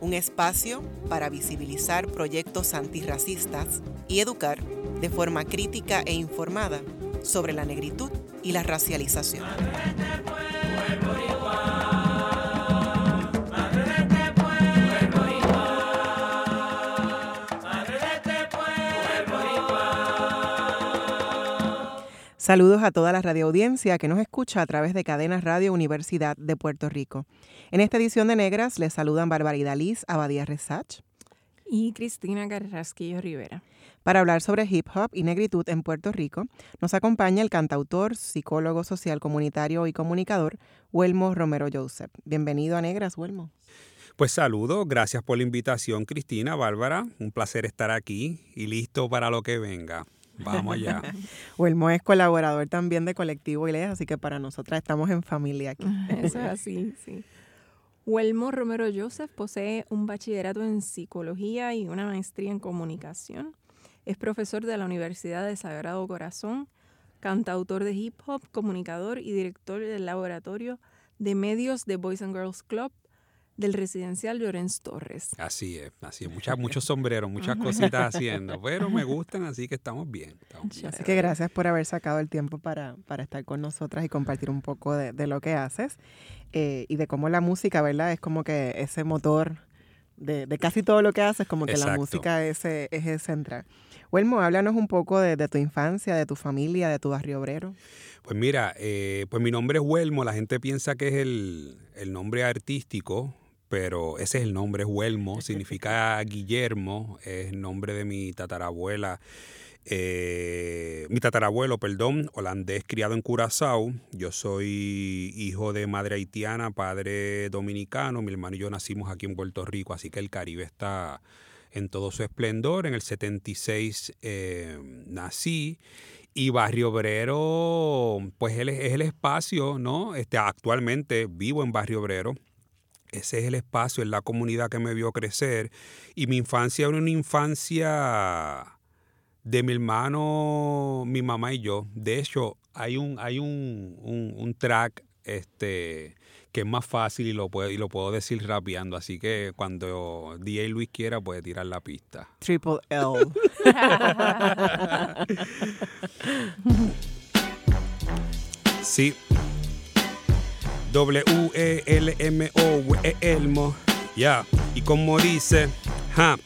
un espacio para visibilizar proyectos antirracistas y educar de forma crítica e informada sobre la negritud y la racialización. Saludos a toda la radioaudiencia que nos escucha a través de Cadenas Radio Universidad de Puerto Rico. En esta edición de Negras les saludan Barbarida Liz Abadía Resach y Cristina Carrasquillo Rivera. Para hablar sobre hip hop y negritud en Puerto Rico, nos acompaña el cantautor, psicólogo social comunitario y comunicador, Huelmo Romero Joseph. Bienvenido a Negras, Huelmo. Pues saludo, gracias por la invitación, Cristina, Bárbara. Un placer estar aquí y listo para lo que venga. Vamos allá. Huelmo es colaborador también de Colectivo ILES, así que para nosotras estamos en familia aquí. Eso es así, sí. Huelmo Romero Joseph posee un bachillerato en psicología y una maestría en comunicación. Es profesor de la Universidad de Sagrado Corazón, cantautor de hip hop, comunicador y director del laboratorio de medios de Boys and Girls Club del residencial Llorens Torres. Así es, así es. Muchas, muchos sombreros, muchas cositas haciendo, pero me gustan, así que estamos bien. Así que gracias por haber sacado el tiempo para, para estar con nosotras y compartir un poco de, de lo que haces eh, y de cómo la música, ¿verdad? Es como que ese motor de, de casi todo lo que haces, como que la música es eje central. Huelmo, háblanos un poco de, de, tu infancia, de tu familia, de tu barrio obrero. Pues mira, eh, pues mi nombre es Huelmo, la gente piensa que es el, el nombre artístico, pero ese es el nombre, es Huelmo, significa Guillermo, es el nombre de mi tatarabuela. Eh, mi tatarabuelo, perdón, holandés criado en Curazao. Yo soy hijo de madre haitiana, padre dominicano. Mi hermano y yo nacimos aquí en Puerto Rico, así que el Caribe está en todo su esplendor. En el 76 eh, nací. Y Barrio Obrero, pues es el espacio, ¿no? Este, actualmente vivo en Barrio Obrero ese es el espacio, es la comunidad que me vio crecer. Y mi infancia era una infancia de mi hermano, mi mamá y yo. De hecho, hay un, hay un, un, track este, que es más fácil y lo, puedo, y lo puedo decir rapeando. Así que cuando DJ Luis quiera, puede tirar la pista. Triple L. sí. W-E-L-M-O, Elmo. Ya, y como dice, ja.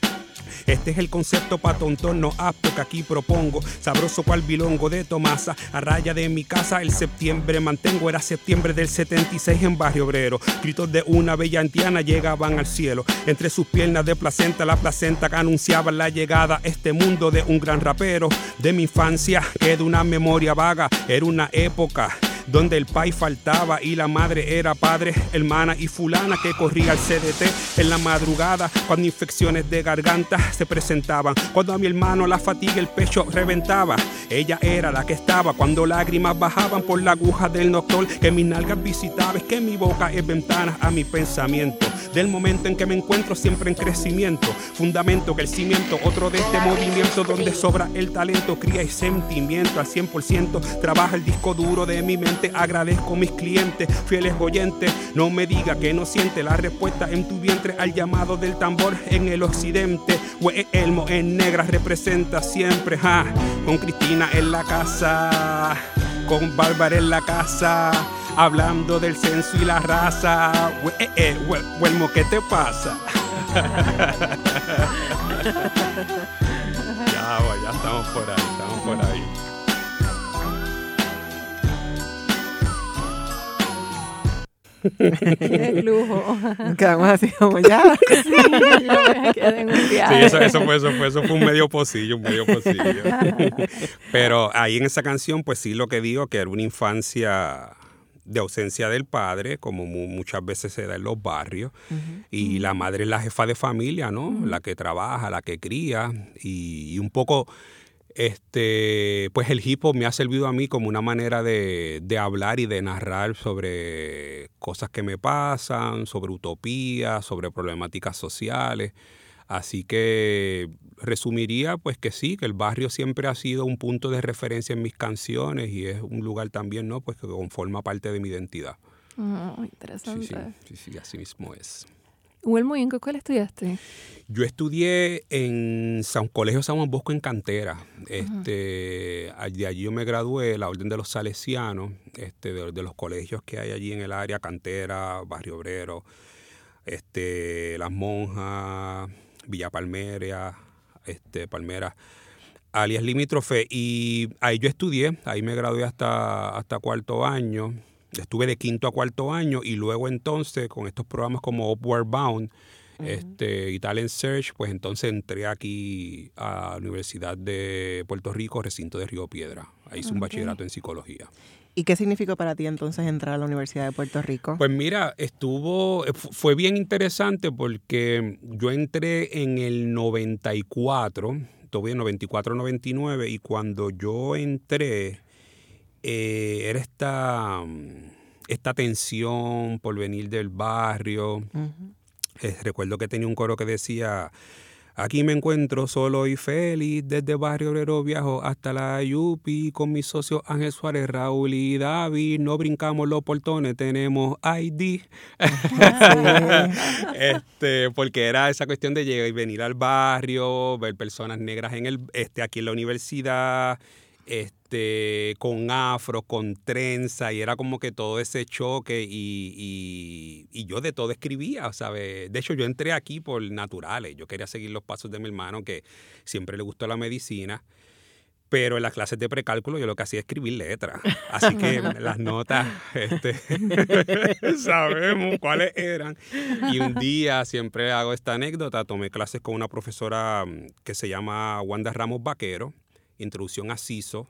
Este es el concepto pa' tontón, no apto que aquí propongo. Sabroso cual bilongo de Tomasa, a raya de mi casa el septiembre mantengo. Era septiembre del 76 en Barrio Obrero. Gritos de una bella antiana llegaban al cielo. Entre sus piernas de placenta, la placenta que anunciaba la llegada este mundo de un gran rapero. De mi infancia queda una memoria vaga, era una época donde el pai faltaba y la madre era padre, hermana y fulana que corría al CDT en la madrugada cuando infecciones de garganta se presentaban, cuando a mi hermano la fatiga el pecho reventaba. Ella era la que estaba cuando lágrimas bajaban por la aguja del doctor que mis nalgas visitaba, es que mi boca es ventana a mi pensamiento. Del momento en que me encuentro siempre en crecimiento, fundamento que el cimiento, otro de este movimiento donde sobra el talento, cría y sentimiento al 100%, trabaja el disco duro de mi mente Agradezco a mis clientes, fieles oyentes. No me diga que no siente la respuesta en tu vientre al llamado del tambor en el occidente. We Elmo en negra representa siempre. Ja. Con Cristina en la casa, con Bárbara en la casa. Hablando del censo y la raza. We, eh, eh, Elmo, ¿qué te pasa? ya, ya estamos por estamos por ahí. Qué lujo. quedamos así como ya. Sí, me quedé en un Sí, eso, eso, fue, eso, fue, eso fue un medio pocillo, un medio pocillo. Pero ahí en esa canción, pues sí lo que digo, que era una infancia de ausencia del padre, como muchas veces se da en los barrios, y la madre es la jefa de familia, ¿no? La que trabaja, la que cría, y, y un poco este, pues el hip hop me ha servido a mí como una manera de, de, hablar y de narrar sobre cosas que me pasan, sobre utopía, sobre problemáticas sociales. Así que resumiría pues que sí, que el barrio siempre ha sido un punto de referencia en mis canciones y es un lugar también, ¿no? Pues que conforma parte de mi identidad. Oh, interesante. Sí, sí, sí, sí, así mismo es. Huelmo, ¿y en qué escuela estudiaste? Yo estudié en San Colegio San Juan Bosco en Cantera. Este, de allí yo me gradué, la Orden de los Salesianos, este, de, de, los colegios que hay allí en el área, Cantera, Barrio Obrero, este, Las Monjas, Villa Palmera, este, Palmera, alias Limítrofe. Y ahí yo estudié, ahí me gradué hasta, hasta cuarto año. Estuve de quinto a cuarto año y luego entonces con estos programas como Upward Bound uh -huh. este, y Talent Search, pues entonces entré aquí a la Universidad de Puerto Rico, recinto de Río Piedra. Ahí hice okay. un bachillerato en psicología. ¿Y qué significó para ti entonces entrar a la Universidad de Puerto Rico? Pues mira, estuvo, fue bien interesante porque yo entré en el 94, todavía 94-99, y cuando yo entré, eh, era esta, esta tensión por venir del barrio. Uh -huh. eh, recuerdo que tenía un coro que decía, aquí me encuentro solo y feliz, desde Barrio Obrero viajo hasta la Yupi, con mis socios Ángel Suárez, Raúl y David, no brincamos los portones, tenemos ID. este, porque era esa cuestión de llegar y venir al barrio, ver personas negras en el, este, aquí en la universidad, este, con afro, con trenza, y era como que todo ese choque, y, y, y, yo de todo escribía, ¿sabes? De hecho, yo entré aquí por naturales, yo quería seguir los pasos de mi hermano, que siempre le gustó la medicina, pero en las clases de precálculo yo lo que hacía es escribir letras, así que las notas, este, sabemos cuáles eran, y un día siempre hago esta anécdota, tomé clases con una profesora mm, que se llama Wanda Ramos Vaquero, introducción a CISO,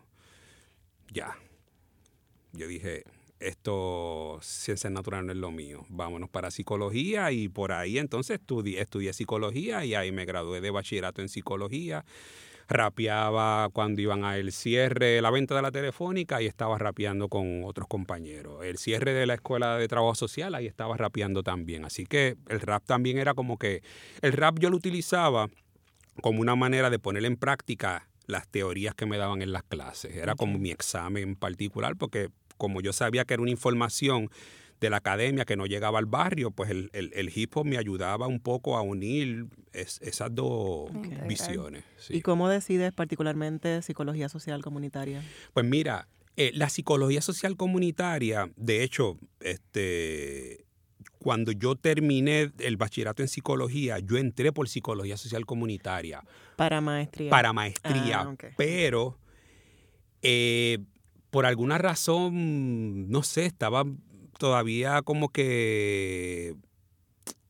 ya. Yo dije, esto, ciencias naturales no es lo mío. Vámonos para psicología y por ahí entonces estudié, estudié psicología y ahí me gradué de bachillerato en psicología. Rapeaba cuando iban a el cierre, la venta de la telefónica y estaba rapeando con otros compañeros. El cierre de la escuela de trabajo social, ahí estaba rapeando también. Así que el rap también era como que, el rap yo lo utilizaba como una manera de poner en práctica las teorías que me daban en las clases. Era como mi examen particular, porque como yo sabía que era una información de la academia que no llegaba al barrio, pues el, el, el hip hop me ayudaba un poco a unir es, esas dos okay. visiones. Sí. ¿Y cómo decides particularmente psicología social comunitaria? Pues mira, eh, la psicología social comunitaria, de hecho, este, cuando yo terminé el bachillerato en psicología, yo entré por psicología social comunitaria. Para maestría. Para maestría. Ah, okay. Pero eh, por alguna razón, no sé, estaba todavía como que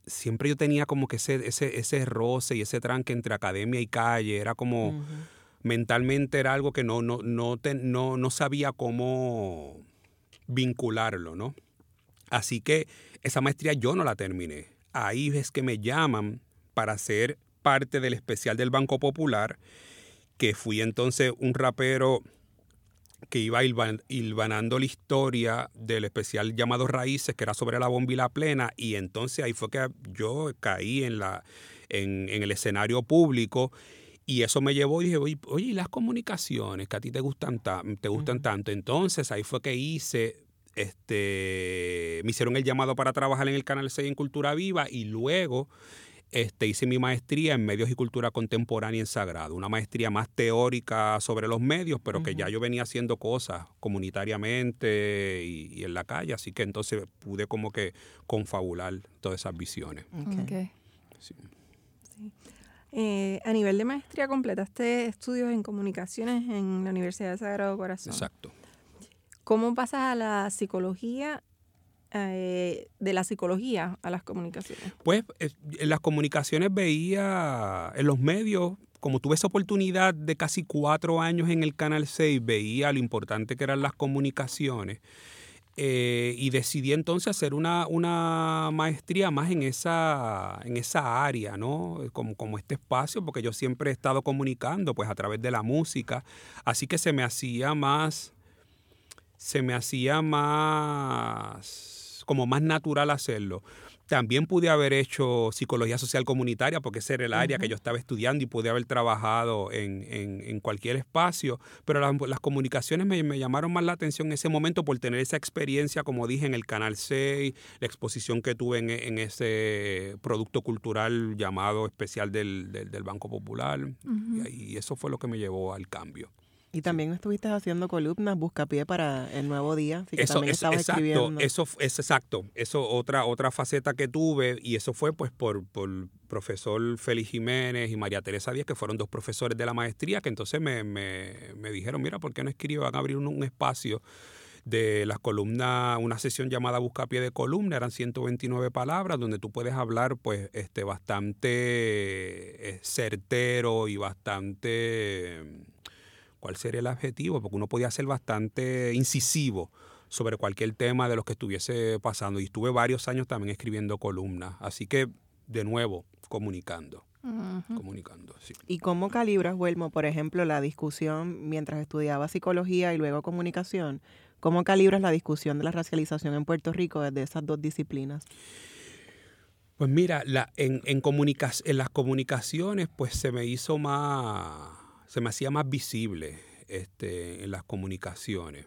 siempre yo tenía como que ese, ese, ese roce y ese tranque entre academia y calle. Era como, uh -huh. mentalmente era algo que no, no, no, te, no, no sabía cómo vincularlo, ¿no? Así que esa maestría yo no la terminé. Ahí es que me llaman para ser parte del especial del Banco Popular, que fui entonces un rapero que iba hilvanando la historia del especial llamado Raíces, que era sobre la bomba y la plena, y entonces ahí fue que yo caí en, la, en, en el escenario público y eso me llevó y dije, oye, oye las comunicaciones que a ti te gustan, te gustan uh -huh. tanto. Entonces ahí fue que hice este, me hicieron el llamado para trabajar en el Canal 6 en Cultura Viva y luego este, hice mi maestría en medios y cultura contemporánea en Sagrado, una maestría más teórica sobre los medios, pero uh -huh. que ya yo venía haciendo cosas comunitariamente y, y, en la calle, así que entonces pude como que confabular todas esas visiones. Okay. Okay. Sí. Sí. Eh, a nivel de maestría, completaste estudios en comunicaciones en la Universidad de Sagrado Corazón. Exacto. ¿Cómo pasas a la psicología, eh, de la psicología a las comunicaciones? Pues en las comunicaciones veía en los medios, como tuve esa oportunidad de casi cuatro años en el Canal 6, veía lo importante que eran las comunicaciones. eh, y decidí entonces hacer una, una, maestría más en esa, en esa área, ¿no? Como, como este espacio, porque yo siempre he estado comunicando pues a través de la música, así que se me hacía más, se me hacía más, como más natural hacerlo. También pude haber hecho psicología social comunitaria porque ese era el área que yo estaba estudiando y pude haber trabajado en, en, cualquier espacio, pero las, comunicaciones me, me, llamaron más la atención en ese momento por tener esa experiencia, como dije, en el Canal 6, la exposición que tuve en, en ese producto cultural llamado especial del, del, Banco Popular, y, y eso fue lo que me llevó al cambio. Y también estuviste haciendo columnas, buscapié para el nuevo día, así que eso, también estabas exacto, escribiendo. Eso es exacto, eso otra otra faceta que tuve y eso fue pues por, por profesor Félix Jiménez y María Teresa Díaz, que fueron dos profesores de la maestría, que entonces me, me, me dijeron, mira, ¿por qué no escribo? Van a abrir un, espacio de las columnas, una sesión llamada Buscapié de columna, eran 129 palabras, donde tú puedes hablar pues este bastante eh, certero y bastante cuál sería el objetivo, porque uno podía ser bastante incisivo sobre cualquier tema de los que estuviese pasando. Y estuve varios años también escribiendo columnas. Así que, de nuevo, comunicando. Comunicando, sí. ¿Y cómo calibras, Huelmo, por ejemplo, la discusión mientras estudiaba psicología y luego comunicación? ¿Cómo calibras la discusión de la racialización en Puerto Rico desde esas dos disciplinas? Pues mira, la, en, en, en las comunicaciones, pues se me hizo más se me hacía más visible este, en las comunicaciones.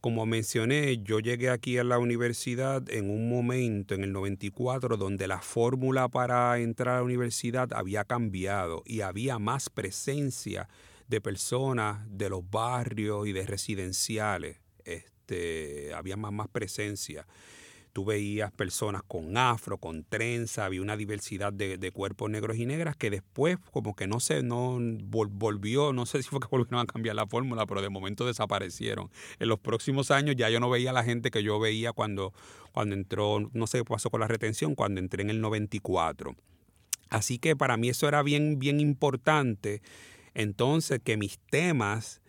Como mencioné, yo llegué aquí a la universidad en un momento, en el 94, donde la fórmula para entrar a la universidad había cambiado y había más presencia de personas de los barrios y de residenciales. Este, había más, más presencia tú veías personas con afro, con trenza, había una diversidad de, cuerpos negros y negras que después como que no se, no volvió, no sé si fue que volvieron a cambiar la fórmula, pero de momento desaparecieron. En los próximos años ya yo no veía a la gente que yo veía cuando, cuando entró, no sé qué pasó con la retención, cuando entré en el 94. Así que para mí eso era bien, bien importante. Entonces, que mis temas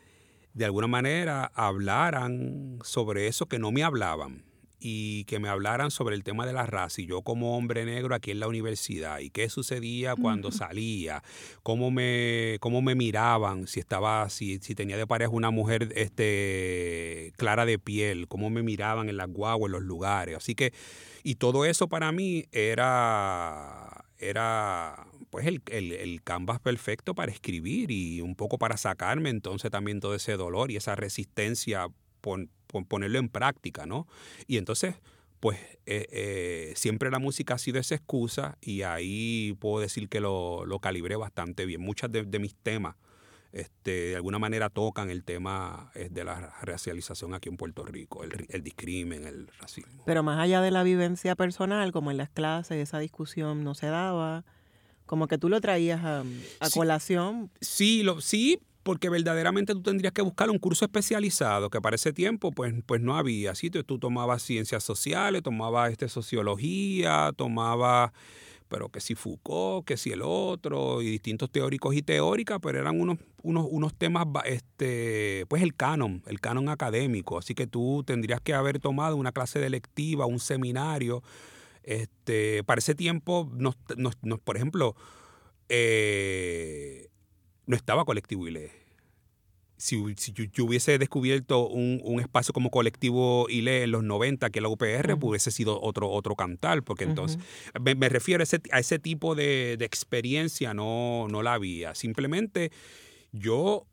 de alguna manera hablaran sobre eso que no me hablaban y que me hablaran sobre el tema de la raza y yo como hombre negro aquí en la universidad y qué sucedía cuando salía, cómo me, cómo me miraban, si estaba, si, si tenía de pareja una mujer este, clara de piel, cómo me miraban en las guaguas, en los lugares. Así que, y todo eso para mí era, era pues el, el, canvas perfecto para escribir y un poco para sacarme entonces también todo ese dolor y esa resistencia por, ponerlo en práctica, ¿no? Y entonces, pues eh, eh, siempre la música ha sido esa excusa y ahí puedo decir que lo, lo calibré bastante bien. Muchas de, mis temas este, de alguna manera tocan el tema eh, de la racialización aquí en Puerto Rico, el, el, discrimen, el racismo. Pero más allá de la vivencia personal, como en las clases, esa discusión no se daba, como que tú lo traías a, colación. Sí, lo, sí, porque verdaderamente tú tendrías que buscar un curso especializado, que para ese tiempo pues, pues no había. Así tú tomabas ciencias sociales, tomabas este, sociología, tomabas, pero que si Foucault, que si el otro, y distintos teóricos y teóricas, pero eran unos, unos, unos temas, este, pues el canon, el canon académico. Así que tú tendrías que haber tomado una clase de lectiva, un seminario. Este, para ese tiempo, nos, nos, por ejemplo, eh, no estaba colectivo ILE. Si, si yo, hubiese descubierto un, espacio como colectivo ILE en los 90, que la UPR, hubiese sido otro, otro cantar, porque entonces me, refiero a ese, a ese tipo de, experiencia, no, no la había. Simplemente yo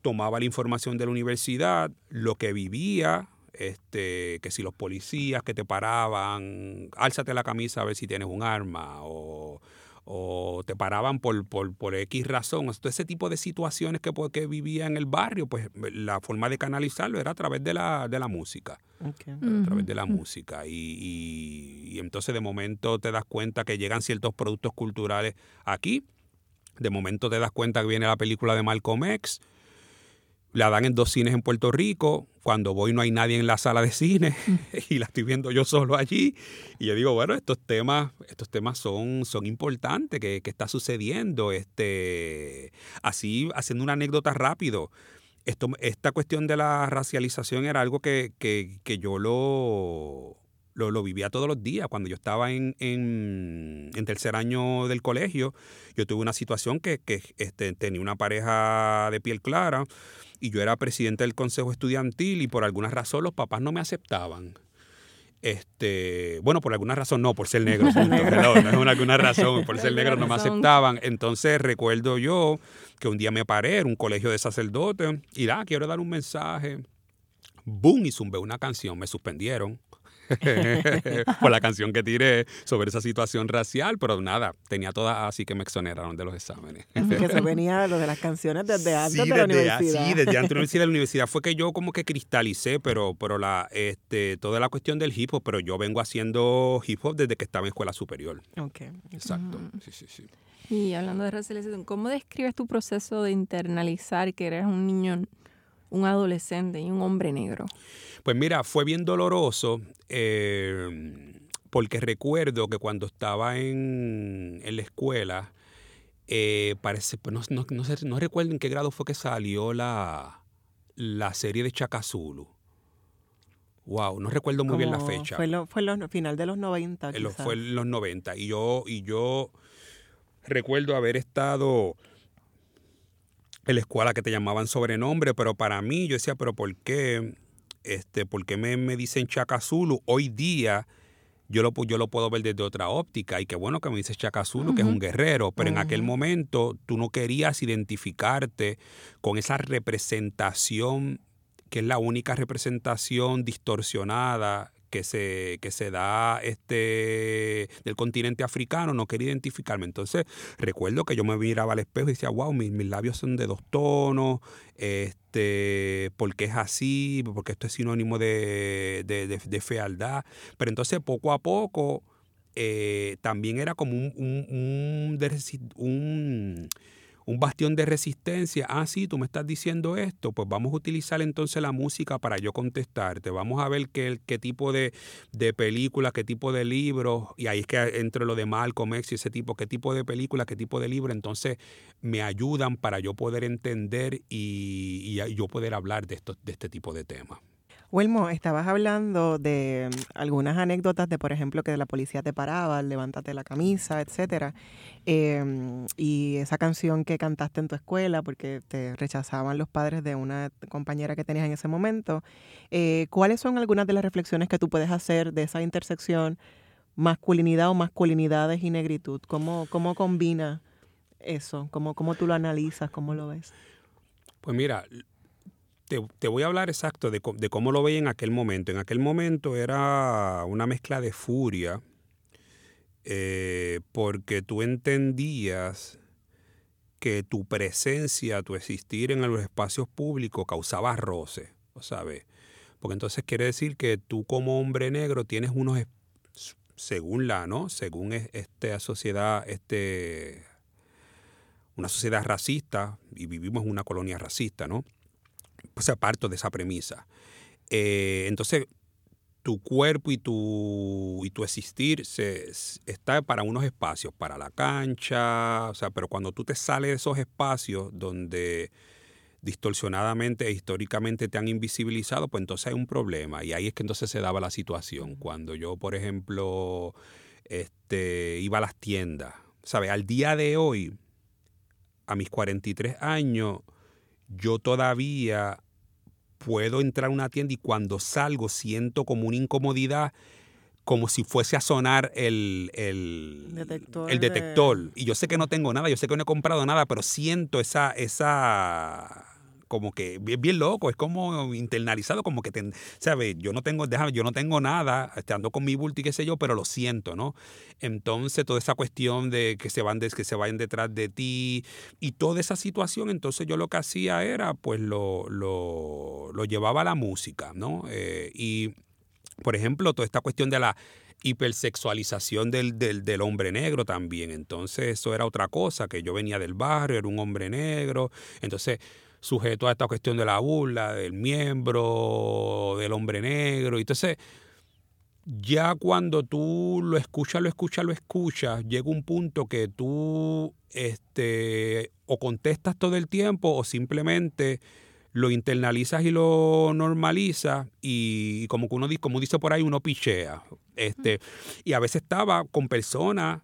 tomaba la información de la universidad, lo que vivía, este, que si los policías que te paraban, álzate la camisa a ver si tienes un arma, o o te paraban por, por, por X razón. Todo ese tipo de situaciones que, pues, que vivía en el barrio, pues la forma de canalizarlo era a través de la, de la música. A través de la música. Y, y, entonces de momento te das cuenta que llegan ciertos productos culturales aquí. De momento te das cuenta que viene la película de Malcolm X la dan en dos cines en Puerto Rico. Cuando voy no hay nadie en la sala de cine y la estoy viendo yo solo allí. Y yo digo, bueno, estos temas, estos temas son, son importantes, ¿qué, está sucediendo? Este, así, haciendo una anécdota rápido. esto, esta cuestión de la racialización era algo que, que, que yo lo, lo, lo, vivía todos los días. Cuando yo estaba en, en, en, tercer año del colegio, yo tuve una situación que, que este, tenía una pareja de piel clara y yo era presidente del consejo estudiantil y por alguna razón los papás no me aceptaban. Este, bueno, por alguna razón no, por ser negro, punto, no, no es una, alguna razón, por ser negro no me aceptaban. Entonces recuerdo yo que un día me paré, en un colegio de sacerdotes, y da, quiero dar un mensaje. Boom, y zumbé una canción, me suspendieron. por la canción que tiré sobre esa situación racial, pero nada, tenía todas así que me exoneraron de los exámenes. que eso venía lo de las canciones desde antes sí, de la desde, universidad. Sí, desde antes de la universidad. La universidad fue que yo como que cristalicé, pero, pero la, este, toda la cuestión del hip hop, pero yo vengo haciendo hip hop desde que estaba en escuela superior. Ok. Exacto. Mm. Sí, sí, sí. Y hablando de racialización, ¿cómo describes tu proceso de internalizar que eres un niño, un adolescente y un hombre negro? Pues mira, fue bien doloroso eh, porque recuerdo que cuando estaba en, en la escuela, eh, parece, no, no, no, sé, no, recuerdo en qué grado fue que salió la, la serie de Chacazulu. Wow, no recuerdo muy bien la fecha. Fue, lo, fue el final de los 90. Quizás. Fue en los 90. Y yo, y yo recuerdo haber estado en la escuela que te llamaban sobrenombre, pero para mí yo decía, pero ¿por qué? Este, ¿Por qué me, me dicen Chacazulu? Hoy día yo lo, yo lo puedo ver desde otra óptica y qué bueno que me dices Chacazulu, uh -huh. que es un guerrero, pero uh -huh. en aquel momento tú no querías identificarte con esa representación que es la única representación distorsionada que se, que se da este, del continente africano, no quería identificarme. Entonces, recuerdo que yo me miraba al espejo y decía, wow, mis, mis labios son de dos tonos, este, porque es así, porque esto es sinónimo de, de, fealdad. Pero entonces, poco a poco, eh, también era como un, un un bastión de resistencia. Ah, sí, tú me estás diciendo esto, pues vamos a utilizar entonces la música para yo contestarte. Vamos a ver qué, qué tipo de, de película, qué tipo de libros, y ahí es que entre lo de Malcolm X y ese tipo, qué tipo de película, qué tipo de libro, entonces me ayudan para yo poder entender y, y yo poder hablar de, esto, de este tipo de temas. Wilmo, estabas hablando de mm, algunas anécdotas de, por ejemplo, que la policía te paraba, levántate la camisa, etcétera. Eh, y esa canción que cantaste en tu escuela porque te rechazaban los padres de una compañera que tenías en ese momento. Eh, ¿Cuáles son algunas de las reflexiones que tú puedes hacer de esa intersección masculinidad o masculinidades y negritud? ¿Cómo, cómo combina eso? ¿Cómo, ¿Cómo tú lo analizas? ¿Cómo lo ves? Pues mira, te, voy a hablar exacto de, de, cómo lo veía en aquel momento. En aquel momento era una mezcla de furia, eh, porque tú entendías que tu presencia, tu existir en los espacios públicos causaba roce, ¿sabes? Porque entonces quiere decir que tú como hombre negro tienes unos, según la, ¿no? Según esta sociedad, este, una sociedad racista, y vivimos en una colonia racista, ¿no? O sea, parto de esa premisa. Eh, entonces, tu cuerpo y tu, y tu existir se, está para unos espacios, para la cancha, o sea, pero cuando tú te sales de esos espacios donde distorsionadamente e históricamente te han invisibilizado, pues entonces hay un problema. Y ahí es que entonces se daba la situación. Cuando yo, por ejemplo, este, iba a las tiendas, ¿sabes? Al día de hoy, a mis 43 años, yo todavía puedo entrar a una tienda y cuando salgo siento como una incomodidad como si fuese a sonar el, el detector. El detector. De... Y yo sé que no tengo nada, yo sé que no he comprado nada, pero siento esa, esa como que bien, bien loco, es como internalizado, como que, te, ¿sabes? Yo no tengo, déjame, yo no tengo nada, este, ando con mi bulto qué sé yo, pero lo siento, ¿no? Entonces, toda esa cuestión de que se van de, que se vayan detrás de ti y toda esa situación, entonces yo lo que hacía era, pues lo, lo, lo llevaba a la música, ¿no? Eh, y, por ejemplo, toda esta cuestión de la hipersexualización del, del, del, hombre negro también. Entonces, eso era otra cosa, que yo venía del barrio, era un hombre negro. Entonces, sujeto a esta cuestión de la burla, del miembro, del hombre negro. Entonces, ya cuando tú lo escuchas, lo escuchas, lo escuchas, llega un punto que tú este, o contestas todo el tiempo o simplemente lo internalizas y lo normalizas y como que uno como dice por ahí, uno pichea. Este, y a veces estaba con personas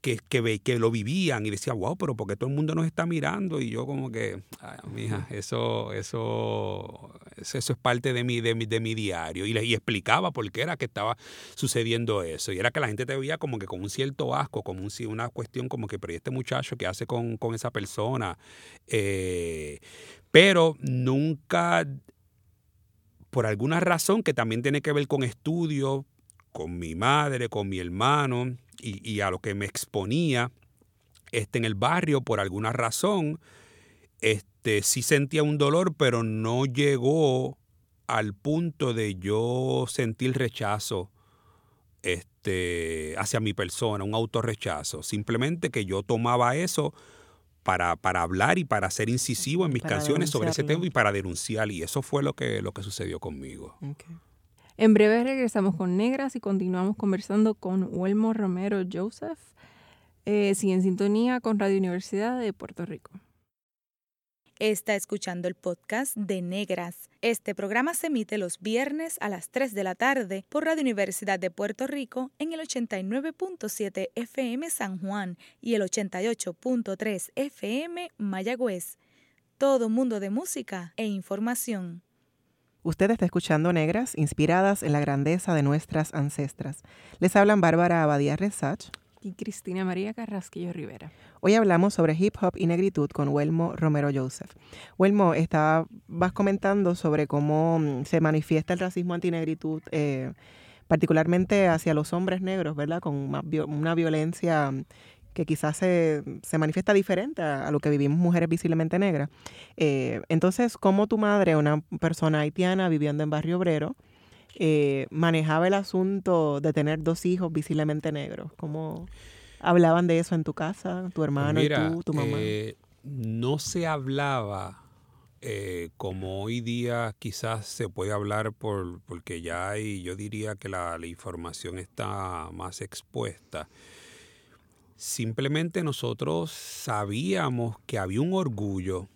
que, que, que, lo vivían y decía, wow, pero porque todo el mundo nos está mirando? Y yo como que, ay, mija, eso, eso, eso, es parte de mi, de mi, de mi diario. Y, le, y explicaba por qué era que estaba sucediendo eso. Y era que la gente te veía como que con un cierto asco, como un, una cuestión como que, pero este muchacho qué hace con, con esa persona? Eh, pero nunca, por alguna razón que también tiene que ver con estudios, con mi madre, con mi hermano, y, a lo que me exponía este, en el barrio por alguna razón, este, sí sentía un dolor, pero no llegó al punto de yo sentir rechazo este, hacia mi persona, un autorrechazo. Simplemente que yo tomaba eso para, para hablar y para ser incisivo en mis canciones sobre ese tema y para denunciar. Y eso fue lo que, lo que sucedió conmigo. En breve regresamos con Negras y continuamos conversando con Huelmo Romero Joseph. Eh, en sintonía con Radio Universidad de Puerto Rico. Está escuchando el podcast de Negras. Este programa se emite los viernes a las 3 de la tarde por Radio Universidad de Puerto Rico en el 89.7 FM San Juan y el 88.3 FM Mayagüez. Todo mundo de música e información. Usted está escuchando Negras, inspiradas en la grandeza de nuestras ancestras. Les hablan Bárbara Abadía Resach y Cristina María Carrasquillo Rivera. Hoy hablamos sobre hip hop y negritud con Huelmo Romero Joseph. Huelmo, vas comentando sobre cómo mm, se manifiesta el racismo antinegritud, eh, particularmente hacia los hombres negros, ¿verdad? Con una violencia que quizás se, manifiesta diferente a, lo que vivimos mujeres visiblemente negras. Eh, entonces, ¿cómo tu madre, una persona haitiana viviendo en Barrio Obrero, eh, manejaba el asunto de tener dos hijos visiblemente negros? ¿Cómo hablaban de eso en tu casa, tu hermano y tú, tu mamá? Eh, no se hablaba como hoy día quizás se puede hablar por, porque ya hay, yo diría que la, la información está más expuesta. Simplemente nosotros sabíamos que había un orgullo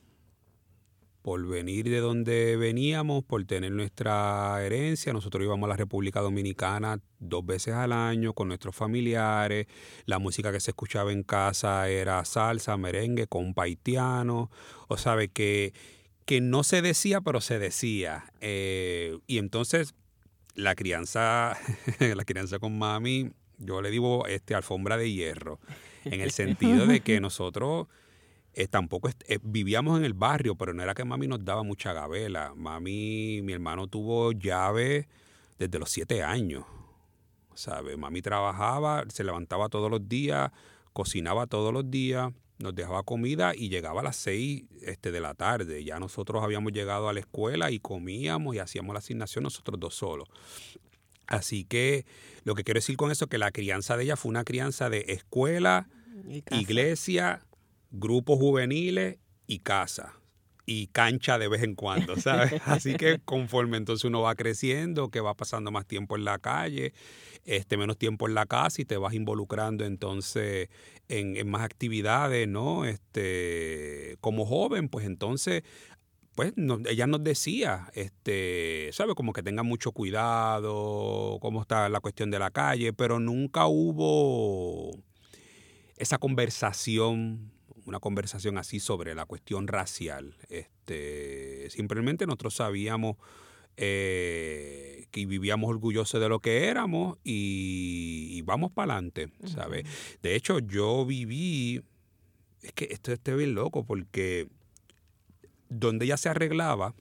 por venir de donde veníamos, por tener nuestra herencia. Nosotros íbamos a la República Dominicana dos veces al año con nuestros familiares. La música que se escuchaba en casa era salsa, merengue, compaitiano. O sabe que, que no se decía, pero se decía. Eh, y entonces la crianza, la crianza con mami yo le digo este, alfombra de hierro, en el sentido de que nosotros eh, tampoco eh, vivíamos en el barrio, pero no era que mami nos daba mucha gabela. Mami, mi hermano tuvo llave desde los siete años. ¿Sabe? Mami trabajaba, se levantaba todos los días, cocinaba todos los días, nos dejaba comida y llegaba a las seis este, de la tarde. Ya nosotros habíamos llegado a la escuela y comíamos y hacíamos la asignación nosotros dos solos. Así que lo que quiero decir con eso es que la crianza de ella fue una crianza de escuela, iglesia, grupos juveniles y casa. Y cancha de vez en cuando, ¿sabes? Así que conforme entonces uno va creciendo, que va pasando más tiempo en la calle, este, menos tiempo en la casa y te vas involucrando entonces en, en más actividades, ¿no? Este, como joven, pues entonces pues ella nos decía, este, ¿sabe? Como que tenga mucho cuidado, cómo está la cuestión de la calle, pero nunca hubo esa conversación, una conversación así sobre la cuestión racial. Este, simplemente nosotros sabíamos eh, que vivíamos orgullosos de lo que éramos y, vamos para adelante, ¿sabes? De hecho, yo viví, es que esto está bien loco porque donde ella se arreglaba,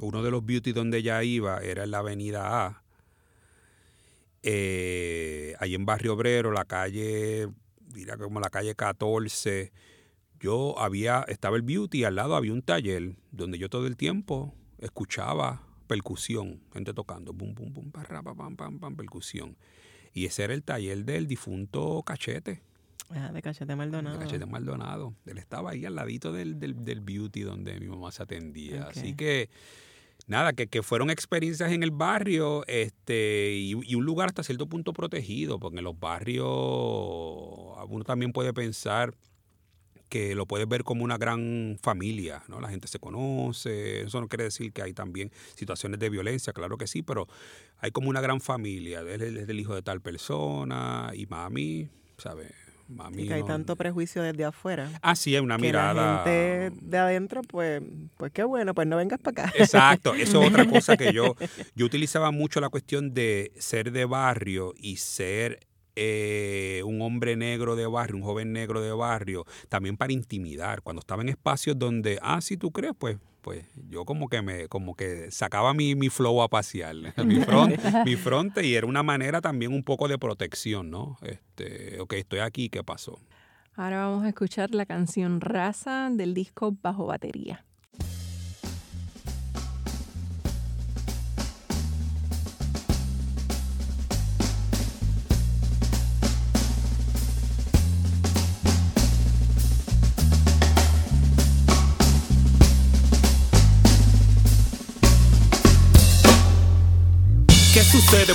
uno de los beauty donde ella iba era en la avenida A, eh, ahí en Barrio Obrero, la calle, mira como la calle 14, yo había, estaba el beauty, al lado había un taller donde yo todo el tiempo escuchaba percusión, gente tocando, pum, pum, pum, pam, pam, pam, percusión. Y ese era el taller del difunto Cachete. Ah, de Cachete Maldonado. De Cachete Maldonado. Él estaba ahí al ladito del, del, beauty donde mi mamá se atendía. Así que, nada, que, que, fueron experiencias en el barrio este y, un lugar hasta cierto punto protegido, porque en los barrios uno también puede pensar que lo puedes ver como una gran familia, ¿no? La gente se conoce, eso no quiere decir que hay también situaciones de violencia, claro que sí, pero hay como una gran familia, él es el hijo de tal persona y mami, ¿sabes? Y que hay tanto prejuicio desde afuera. Ah, sí, es una mirada. La gente de adentro, pues, pues qué bueno, pues no vengas para acá. Exacto, eso es otra cosa que yo, yo utilizaba mucho la cuestión de ser de barrio y ser eh, un hombre negro de barrio, un joven negro de barrio, también para intimidar. Cuando estaba en espacios donde, ah, si tú crees, pues pues yo como que me como que sacaba mi, mi flow a pasear, mi front, mi fronte y era una manera también un poco de protección, ¿no? Este, ok, estoy aquí, ¿qué pasó? Ahora vamos a escuchar la canción Raza del disco Bajo Batería.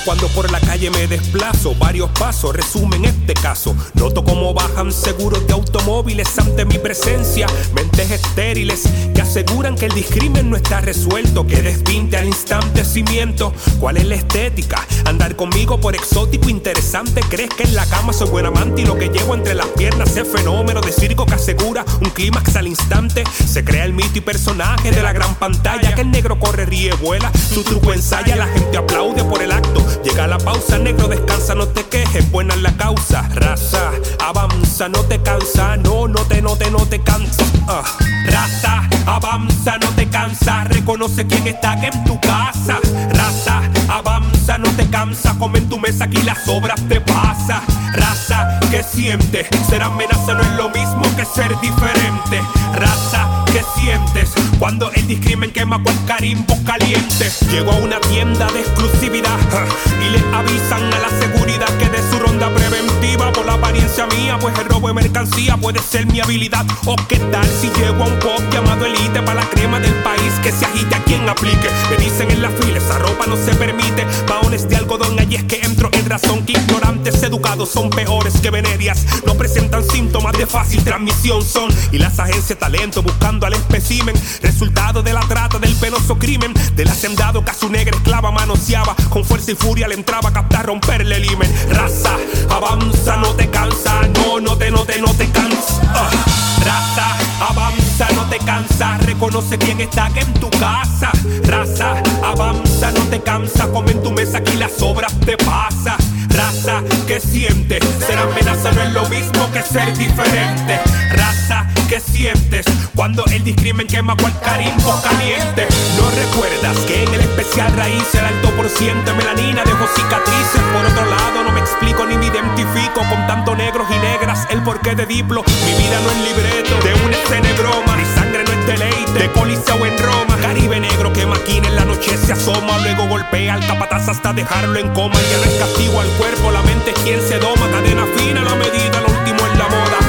Cuando por la calle me desplazo? Varios pasos resumen este caso. Noto cómo bajan seguros de automóviles ante mi presencia. Mentes estériles que aseguran que el discrimen no está resuelto. Que despinte al instante cimiento. ¿Cuál es la estética? Andar conmigo por exótico interesante. ¿Crees que en la cama soy buen amante y lo que llevo entre las piernas es fenómeno de circo que asegura un clímax al instante? Se crea el mito y personaje de la gran pantalla. Que el negro corre, ríe, vuela. Tu truco ensaya, la gente aplaude por el acto. Llega la pausa, negro, descansa, no te quejes, buena la causa. Raza, avanza, no te cansa, no, no te, no te, no te cansa. Uh. Raza, avanza, no te cansa, reconoce quién está en tu casa. Raza, avanza, no te cansa, come en tu mesa aquí las sobras te pasa. Raza, que siente, ser amenaza no es lo mismo que ser diferente. Raza, que sientes cuando el discrimen quema con carimbo caliente. Llego a una tienda de exclusividad y le avisan a la seguridad que de su ronda preventiva por la apariencia mía, pues el robo de mercancía puede ser mi habilidad. O qué tal si llego a un pop llamado Elite para la crema del país que se agite a quien aplique. Me dicen en la fila, esa ropa no se permite. Paones de algodón, allí es que entro en razón que ignorantes educados son peores que venerias. No presentan síntomas de fácil transmisión son y las agencias de talento buscando al especimen. Resultado de la trata del penoso crimen del hacendado que a su negra esclava manoseaba con fuerza y furia le entraba a captar, romperle el himen. Raza, avanza, no te cansa, no, no te, no te, no te cansa. Ah, raza, avanza, no te cansa, reconoce quién está aquí en tu casa. Raza, avanza, no te cansa, come en tu mesa aquí las obras te pasa. Raza, que siente, ser amenaza no es lo mismo que ser diferente. Raza, que sientes cuando el discrimen quema cual carimbo caliente. No recuerdas que en el especial raíz el alto por ciento de melanina dejó cicatrices. Por otro lado, no me explico ni me identifico con tanto negros y negras el porqué de diplo. Mi vida no es libreto de una escena broma. Mi sangre no es deleite de coliseo en Roma. Caribe negro que maquina en la noche se asoma. Luego golpea al capataz hasta dejarlo en coma. Y el castigo al cuerpo, la mente quien se doma. Cadena fina, la medida, lo último en la moda.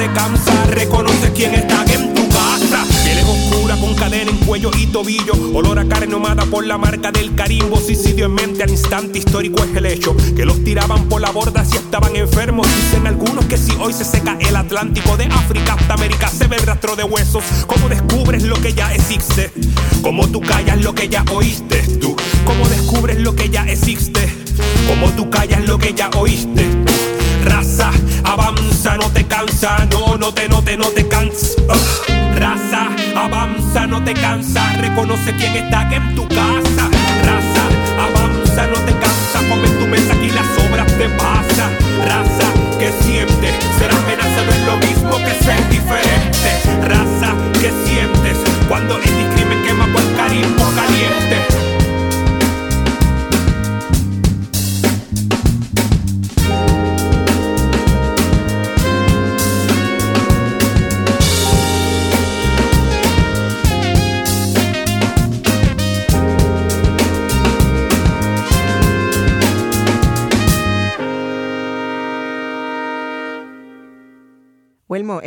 Te cansa. Reconoce quién está en tu casa. Piel es oscura con cadena en cuello y tobillo. Olor a carne ahumada por la marca del carimbo. Suicidio en mente al instante histórico es el hecho. Que los tiraban por la borda si estaban enfermos. Dicen algunos que si hoy se seca el Atlántico de África hasta América se ve el rastro de huesos. ¿Cómo descubres lo que ya existe? ¿Cómo tú callas lo que ya oíste? ¿cómo descubres lo que ya existe? ¿Cómo tú callas lo que ya oíste? Raza, avanza, no te cansa, no, no te, no te, no te cansa. Ugh. Raza, avanza, no te cansa, reconoce quién está aquí en tu casa. Raza, avanza, no te cansa, come tu mesa aquí las obras te pasa. Raza, que siente, ser amenaza no es lo mismo que ser diferente. Raza, que sientes cuando el discrimen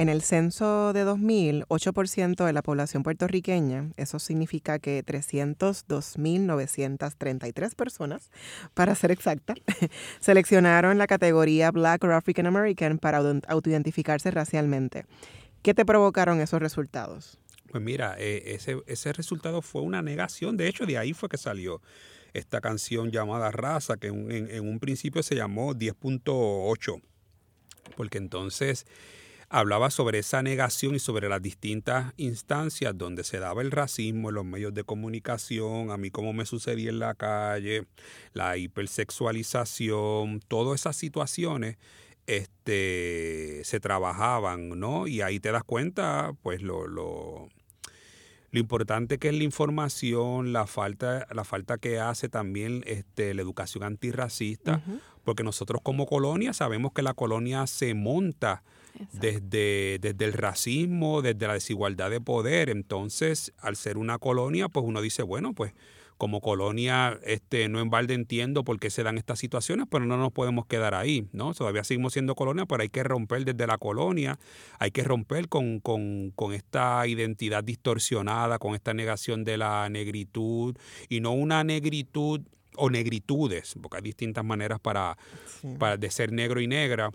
en el censo de 2000, 8% de la población puertorriqueña, eso significa que 302.933 personas, para ser exacta, seleccionaron la categoría Black or African American para autoidentificarse racialmente. ¿Qué te provocaron esos resultados? Pues mira, eh, ese, resultado fue una negación. De hecho, de ahí fue que salió esta canción llamada Raza, que en un principio se llamó 10.8, porque entonces hablaba sobre esa negación y sobre las distintas instancias donde se daba el racismo en los medios de comunicación, a mí como me sucedía en la calle, la hipersexualización, todas esas situaciones este, se trabajaban, ¿no? Y ahí te das cuenta, pues, lo, lo, lo importante que es la información, la falta, la falta que hace también este, la educación antirracista, porque nosotros como colonia sabemos que la colonia se monta desde, desde el racismo, desde la desigualdad de poder. Entonces, al ser una colonia, pues uno dice, bueno, pues como colonia, este, no en balde entiendo por qué se dan estas situaciones, pero no nos podemos quedar ahí, ¿no? Todavía seguimos siendo colonia, pero hay que romper desde la colonia, hay que romper con, con, con esta identidad distorsionada, con esta negación de la negritud, y no una negritud o negritudes, porque hay distintas maneras para, para de ser negro y negra,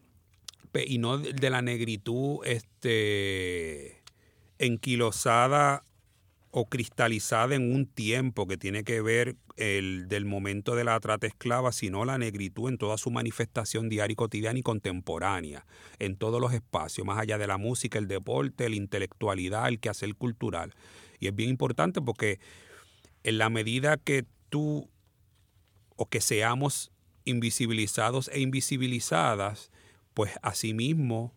y no de la negritud este, enquilosada o cristalizada en un tiempo que tiene que ver el del momento de la trata esclava, sino la negritud en toda su manifestación diaria y cotidiana y contemporánea, en todos los espacios, más allá de la música, el deporte, la intelectualidad, el quehacer cultural. Y es bien importante porque en la medida que tú o que seamos invisibilizados e invisibilizadas, pues asimismo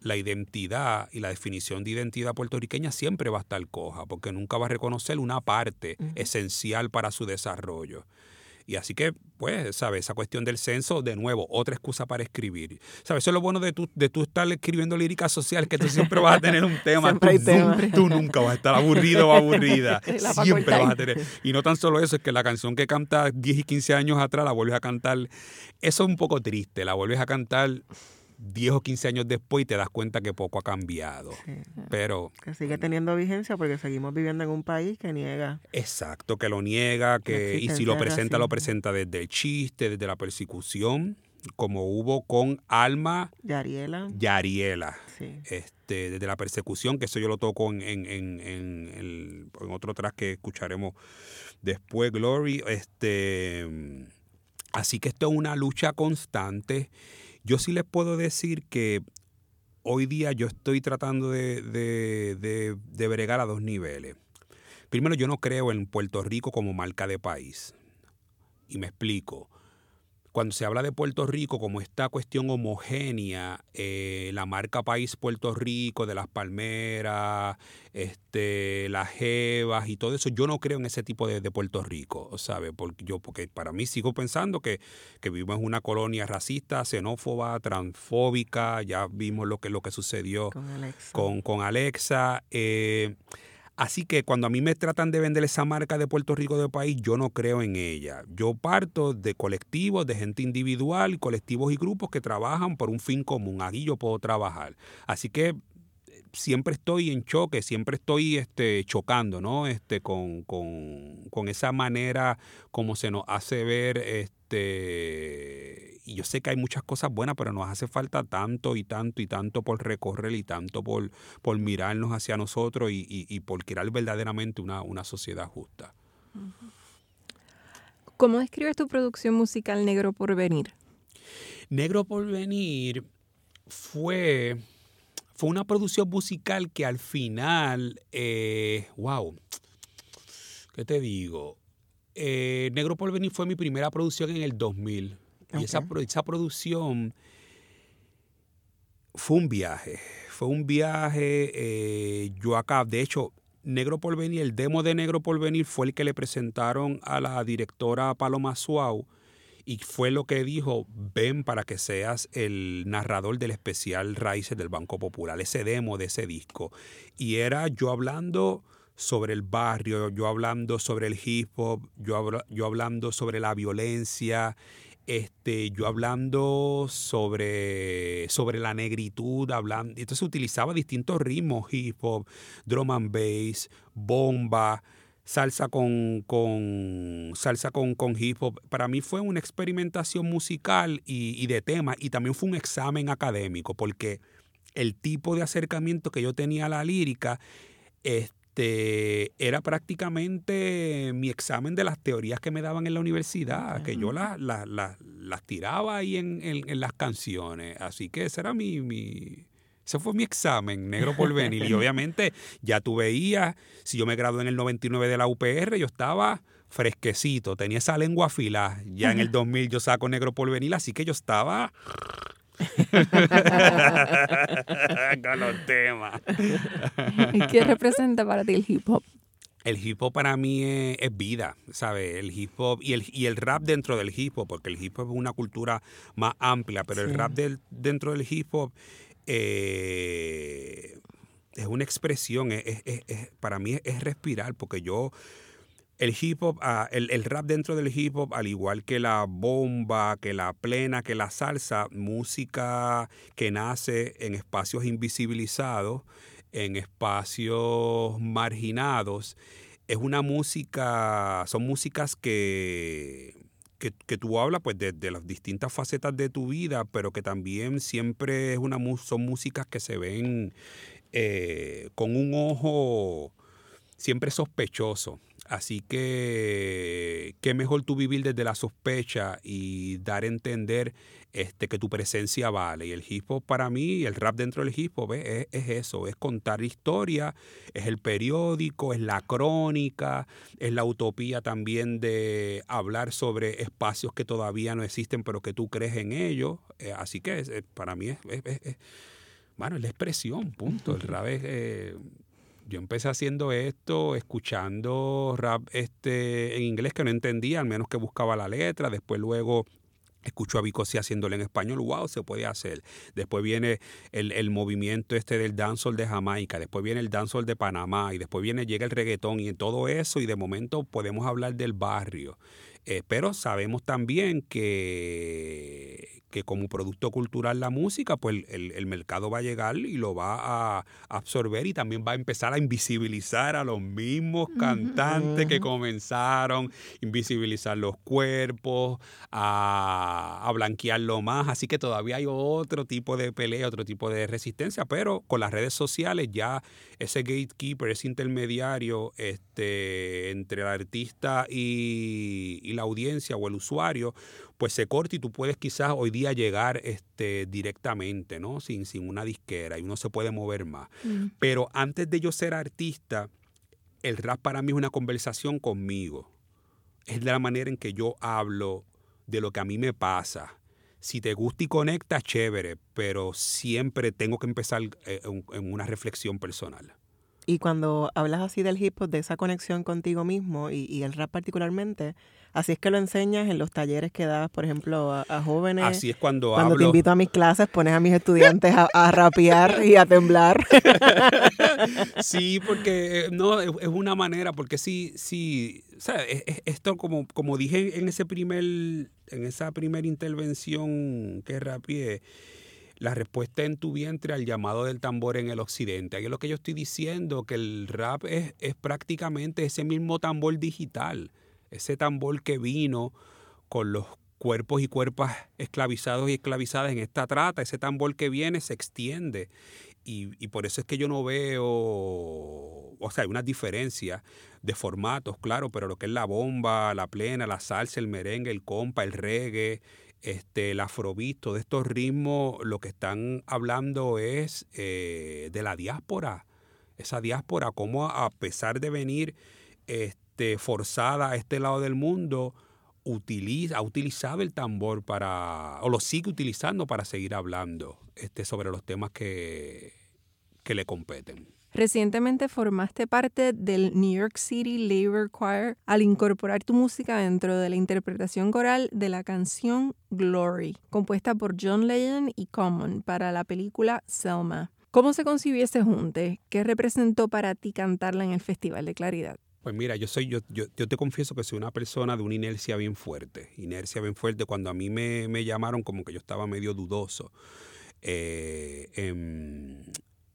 la identidad y la definición de identidad puertorriqueña siempre va a estar coja, porque nunca va a reconocer una parte esencial para su desarrollo. Y así que, pues, ¿sabes? Esa cuestión del censo, de nuevo, otra excusa para escribir. ¿Sabes? Eso es lo bueno de tú, de tú estar escribiendo lírica social, que tú siempre vas a tener un tema. tú, nunca vas a estar aburrido o aburrida. siempre vas a tener. Y no tan solo eso, es que la canción que canta 10 y 15 años atrás la vuelves a cantar. Eso es un poco triste, la vuelves a cantar 10 o 15 años después y te das cuenta que poco ha cambiado. Pero... Que sigue teniendo vigencia porque seguimos viviendo en un país que niega. Exacto, que lo niega, que y si lo presenta, lo presenta desde el chiste, desde la persecución, como hubo con Alma... Yariela. Yariela. Este, desde la persecución, que eso yo lo toco en, en, en, en, otro track que escucharemos después, Glory. Este, así que esto es una lucha constante yo sí les puedo decir que hoy día yo estoy tratando de, de, de, bregar a dos niveles. Primero, yo no creo en Puerto Rico como marca de país. Y me explico cuando se habla de Puerto Rico como esta cuestión homogénea, eh, la marca país Puerto Rico, de las palmeras, este, las jevas y todo eso, yo no creo en ese tipo de, Puerto Rico, ¿sabe? Porque yo, porque para mí sigo pensando que, que, vivimos en una colonia racista, xenófoba, transfóbica, ya vimos lo que, lo que sucedió con Alexa. Con, con Alexa eh, Así que cuando a mí me tratan de vender esa marca de Puerto Rico de país, yo no creo en ella. Yo parto de colectivos, de gente individual, colectivos y grupos que trabajan por un fin común. Aquí yo puedo trabajar. Así que siempre estoy en choque, siempre estoy este, chocando, ¿no? Este, con, con, con esa manera como se nos hace ver este, y yo sé que hay muchas cosas buenas, pero nos hace falta tanto y tanto y tanto por recorrer y tanto por, por mirarnos hacia nosotros y, por crear verdaderamente una, una sociedad justa. ¿Cómo describes tu producción musical Negro por Venir? Negro por Venir fue, fue una producción musical que al final, eh, wow, ¿qué te digo? Eh, Negro por Venir fue mi primera producción en el 2000. Y esa, esa producción fue un viaje. Fue un viaje. Eh, yo acá, de hecho, Negro por Venir, el demo de Negro por Venir fue el que le presentaron a la directora Paloma Suau y fue lo que dijo, ven para que seas el narrador del especial Raíces del Banco Popular, ese demo de ese disco. Y era yo hablando sobre el barrio, yo hablando sobre el hip hop, yo, yo hablando sobre la violencia, este, yo hablando sobre, sobre la negritud, hablando, entonces utilizaba distintos ritmos, hip hop, drum and bass, bomba, salsa con, con salsa con, con, hip hop. Para mí fue una experimentación musical y, y, de tema y también fue un examen académico porque el tipo de acercamiento que yo tenía a la lírica este, era prácticamente mi examen de las teorías que me daban en la universidad, que yo las, las, las, las tiraba ahí en, en, en, las canciones. Así que ese era mi, mi, ese fue mi examen, negro por venir. Y obviamente ya tú veías, si yo me gradué en el 99 de la UPR, yo estaba fresquecito, tenía esa lengua afilada. Ya en el 2000 yo saco negro por venir, así que yo estaba... Con los temas. ¿Y qué representa para ti el hip hop? El hip hop para mí es, es, vida, ¿sabes? El hip hop y el, y el rap dentro del hip hop, porque el hip hop es una cultura más amplia, pero sí. el rap del, dentro del hip hop eh, es una expresión, es, es, para mí es, respirar, porque yo, el hip hop, uh, el, el, rap dentro del hip hop, al igual que la bomba, que la plena, que la salsa, música que nace en espacios invisibilizados, en espacios marginados, es una música, son músicas que que, tú hablas pues de, de, las distintas facetas de tu vida, pero que también siempre es una, son músicas que se ven eh, con un ojo siempre sospechoso. Así que qué mejor tú vivir desde la sospecha y dar a entender este, que tu presencia vale. Y el hip hop para mí, el rap dentro del hip hop es, es, eso, es contar historia, es el periódico, es la crónica, es la utopía también de hablar sobre espacios que todavía no existen pero que tú crees en ellos. Eh, así que es, para mí es, es, bueno, es la expresión, punto. El rap es... Eh, yo empecé haciendo esto, escuchando rap este, en inglés que no entendía, al menos que buscaba la letra, después luego Escucho a Vicosi haciéndolo en español, wow, se puede hacer. Después viene el, el movimiento este del dancehall de Jamaica, después viene el dancehall de Panamá y después viene, llega el reggaetón y todo eso y de momento podemos hablar del barrio. Eh, pero sabemos también que, que como producto cultural la música, pues el, el, mercado va a llegar y lo va a absorber y también va a empezar a invisibilizar a los mismos cantantes uh -huh. que comenzaron, invisibilizar los cuerpos, a, a blanquearlo más. Así que todavía hay otro tipo de pelea, otro tipo de resistencia, pero con las redes sociales ya ese gatekeeper, ese intermediario este, entre el artista y, y la audiencia o el usuario, pues se corta y tú puedes quizás hoy día llegar este, directamente, ¿no? Sin, sin una disquera y uno se puede mover más. Mm. Pero antes de yo ser artista, el rap para mí es una conversación conmigo. Es la manera en que yo hablo de lo que a mí me pasa. Si te gusta y conecta, chévere, pero siempre tengo que empezar eh, en una reflexión personal. Y cuando hablas así del hip hop, de esa conexión contigo mismo y, y, el rap particularmente, así es que lo enseñas en los talleres que das, por ejemplo, a, a jóvenes. Así es cuando Cuando hablo. te invito a mis clases, pones a mis estudiantes a, a rapear y a temblar. sí, porque no, es, una manera, porque sí, sí, o sea, es, es esto como, como dije en ese primer, en esa primera intervención que rapeé, la respuesta en tu vientre al llamado del tambor en el occidente. Ahí es lo que yo estoy diciendo, que el rap es, es prácticamente ese mismo tambor digital, ese tambor que vino con los cuerpos y cuerpas esclavizados y esclavizadas en esta trata, ese tambor que viene se extiende. Y, y, por eso es que yo no veo, o sea, hay unas diferencias de formatos, claro, pero lo que es la bomba, la plena, la salsa, el merengue, el compa, el reggae, este, el afrobeat, todos estos ritmos, lo que están hablando es eh, de la diáspora. Esa diáspora, cómo a pesar de venir este, forzada a este lado del mundo, utiliza, ha utilizado el tambor para, o lo sigue utilizando para seguir hablando este, sobre los temas que, que le competen. Recientemente formaste parte del New York City Labor Choir al incorporar tu música dentro de la interpretación coral de la canción Glory, compuesta por John Legend y Common para la película Selma. ¿Cómo se concibió ese junte? ¿Qué representó para ti cantarla en el Festival de Claridad? Pues mira, yo soy, yo, yo, yo, te confieso que soy una persona de una inercia bien fuerte. Inercia bien fuerte. Cuando a mí me, me llamaron, como que yo estaba medio dudoso. Eh,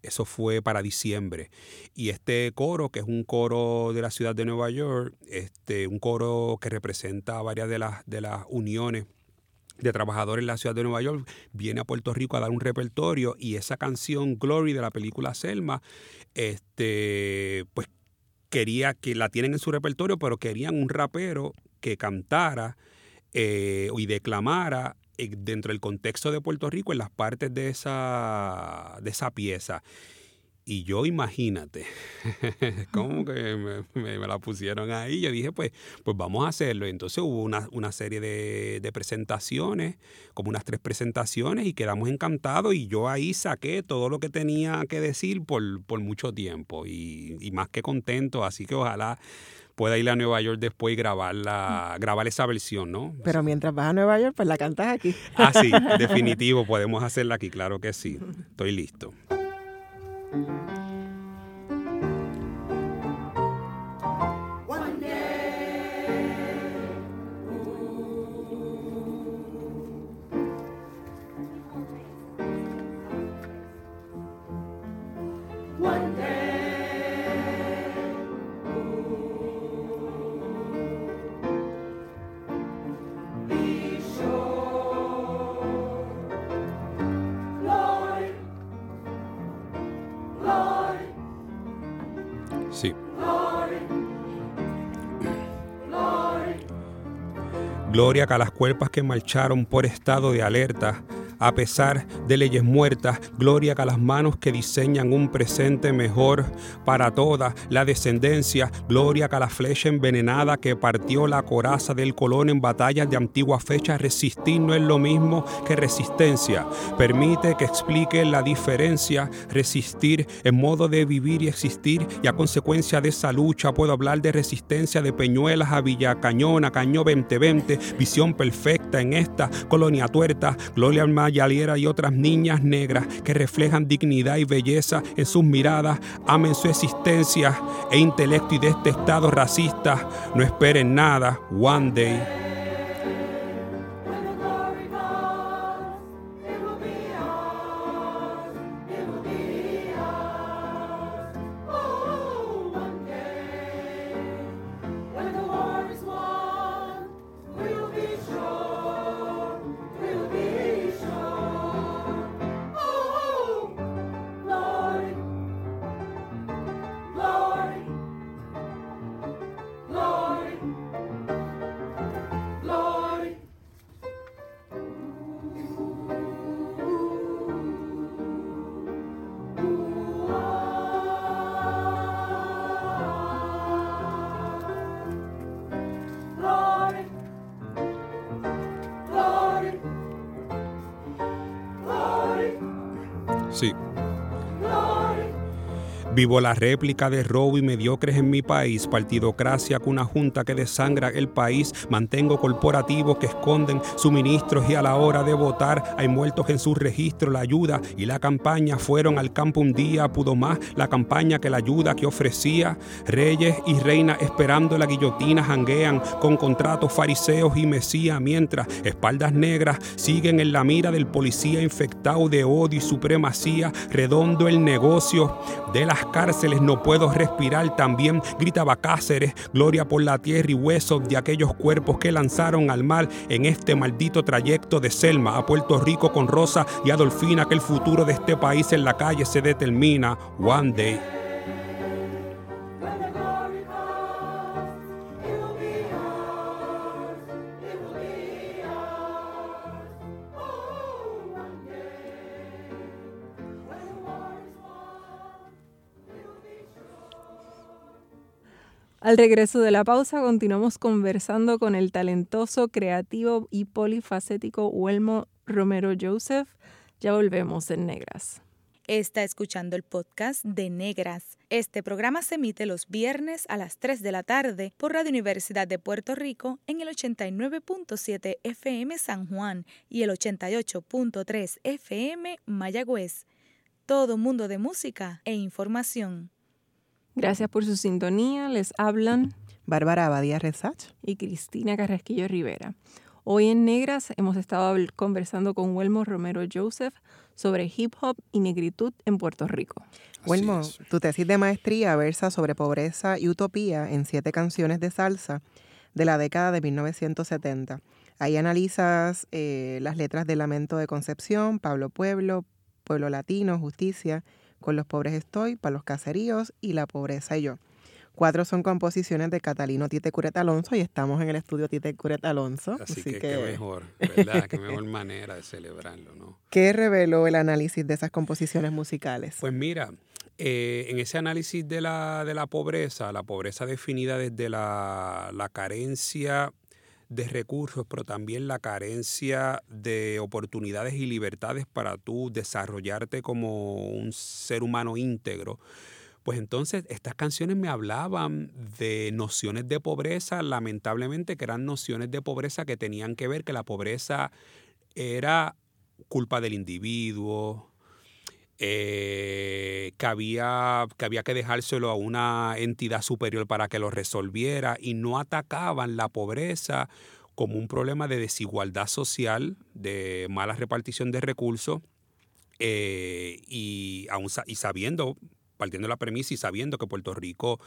eso fue para diciembre. Y este coro, que es un coro de la ciudad de Nueva York, este, un coro que representa varias de las, de las uniones de trabajadores en la ciudad de Nueva York, viene a Puerto Rico a dar un repertorio y esa canción Glory de la película Selma, este, pues quería que la tienen en su repertorio, pero querían un rapero que cantara eh, y declamara dentro del contexto de Puerto Rico en las partes de esa, de esa pieza. Y yo imagínate, como que me, la pusieron ahí. Yo dije, pues, pues vamos a hacerlo. Entonces hubo una, serie de, presentaciones, como unas tres presentaciones, y quedamos encantados. Y yo ahí saqué todo lo que tenía que decir por, mucho tiempo. Y, y más que contento. Así que ojalá pueda ir a Nueva York después y grabarla, grabar esa versión, ¿no? Pero mientras vas a Nueva York, pues la cantas aquí. Ah, sí, definitivo, podemos hacerla aquí, claro que sí. Estoy listo. Gloria a las cuerpas que marcharon por estado de alerta, a pesar de leyes muertas, gloria a las manos que diseñan un presente mejor para toda la descendencia, gloria a la flecha envenenada que partió la coraza del colón en batallas de antigua fecha, resistir no es lo mismo que resistencia, permite que explique la diferencia, resistir en modo de vivir y existir y a consecuencia de esa lucha puedo hablar de resistencia de Peñuelas a Villa Cañona, Caño 2020, visión perfecta en esta colonia tuerta, gloria al Yaliera y otras niñas negras que reflejan dignidad y belleza en sus miradas, amen su existencia e intelecto y de este estado racista. No esperen nada. One day. Vivo la réplica de robo y mediocres en mi país, partidocracia con una junta que desangra el país, mantengo corporativos que esconden suministros y a la hora de votar hay muertos en su registro, la ayuda y la campaña. Fueron al campo un día, pudo más la campaña que la ayuda que ofrecía, reyes y reinas esperando la guillotina janguean con contratos fariseos y mesías, mientras espaldas negras siguen en la mira del policía infectado de odio y supremacía, redondo el negocio de las cárceles no puedo respirar también, gritaba Cáceres, gloria por la tierra y huesos de aquellos cuerpos que lanzaron al mar en este maldito trayecto de Selma a Puerto Rico con Rosa y Adolfina, que el futuro de este país en la calle se determina one day. Al regreso de la pausa continuamos conversando con el talentoso, creativo y polifacético Huelmo Romero Joseph. Ya volvemos en Negras. Está escuchando el podcast de Negras. Este programa se emite los viernes a las 3 de la tarde por Radio Universidad de Puerto Rico en el 89.7 FM San Juan y el 88.3 FM Mayagüez. Todo mundo de música e información. Gracias por su sintonía. Les hablan Bárbara Abadía Resach y Cristina Carrasquillo Rivera. Hoy en Negras hemos estado conversando con Huelmo Romero Joseph sobre hip hop y negritud en Puerto Rico. Huelmo, tu tesis de maestría versa sobre pobreza y utopía en siete canciones de salsa de la década de 1970. Ahí analizas eh, las letras de Lamento de Concepción, Pablo Pueblo, Pueblo Latino, Justicia, con los pobres estoy, para los caseríos y la pobreza y yo. Cuatro son composiciones de Catalino Tite Curet Alonso y estamos en el estudio Tite Curet Alonso. Así, que, qué mejor, ¿verdad? qué mejor manera de celebrarlo, ¿no? ¿Qué reveló el análisis de esas composiciones musicales? Pues mira, eh, en ese análisis de la, de la pobreza, la pobreza definida desde la, la carencia de recursos, pero también la carencia de oportunidades y libertades para tú desarrollarte como un ser humano íntegro. Pues entonces estas canciones me hablaban de nociones de pobreza, lamentablemente que eran nociones de pobreza que tenían que ver que la pobreza era culpa del individuo, eh, que, había, que había que dejárselo a una entidad superior para que lo resolviera y no atacaban la pobreza como un problema de desigualdad social, de mala repartición de recursos eh, y, aún, y sabiendo, partiendo de la premisa y sabiendo que Puerto Rico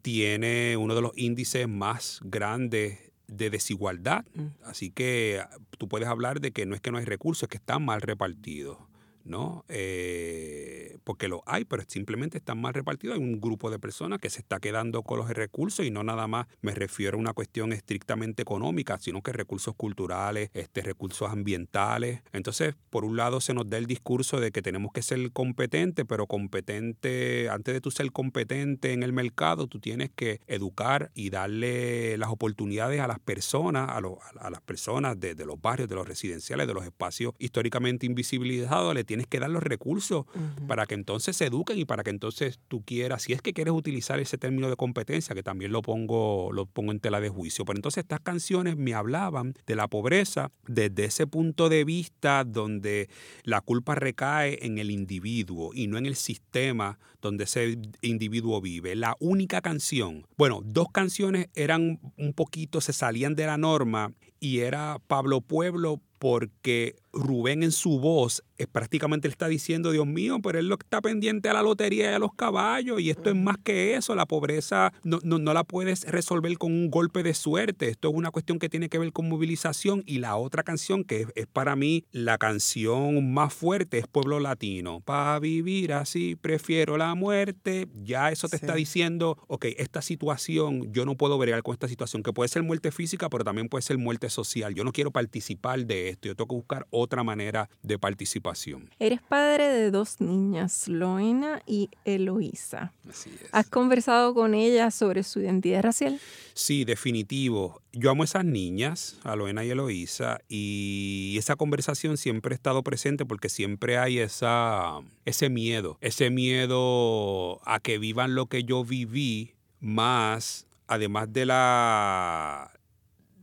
tiene uno de los índices más grandes de desigualdad. Mm. Así que tú puedes hablar de que no es que no hay recursos, es que están mal repartidos. ¿No? Eh, porque lo hay, pero simplemente están mal repartidos. Hay un grupo de personas que se está quedando con los recursos y no nada más me refiero a una cuestión estrictamente económica, sino que recursos culturales, este, recursos ambientales. Entonces, por un lado se nos da el discurso de que tenemos que ser competentes, pero competente, antes de tú ser competente en el mercado, tú tienes que educar y darle las oportunidades a las personas, a, a las personas de, los barrios, de los residenciales, de los espacios históricamente invisibilizados, tienes que dar los recursos para que entonces se eduquen y para que entonces tú quieras, si es que quieres utilizar ese término de competencia, que también lo pongo, lo pongo en tela de juicio. Pero entonces estas canciones me hablaban de la pobreza desde ese punto de vista donde la culpa recae en el individuo y no en el sistema donde ese individuo vive. La única canción, bueno, dos canciones eran un poquito, se salían de la norma y era Pablo Pueblo porque Rubén en su voz es, prácticamente le está diciendo, Dios mío, pero él lo está pendiente a la lotería y a los caballos, y esto es más que eso, la pobreza no, no, la puedes resolver con un golpe de suerte, esto es una cuestión que tiene que ver con movilización, y la otra canción que es, para mí la canción más fuerte es Pueblo Latino, para vivir así prefiero la muerte, ya eso te está diciendo, ok, esta situación, yo no puedo bregar con esta situación, que puede ser muerte física, pero también puede ser muerte social, yo no quiero participar de esto, yo tengo que buscar otra manera de participación. Eres padre de dos niñas, Loena y Eloísa. Así es. ¿Has conversado con ellas sobre su identidad racial? Sí, definitivo. Yo amo a esas niñas, a Loena y Eloísa, y esa conversación siempre ha estado presente porque siempre hay esa, ese miedo, ese miedo a que vivan lo que yo viví, más además de la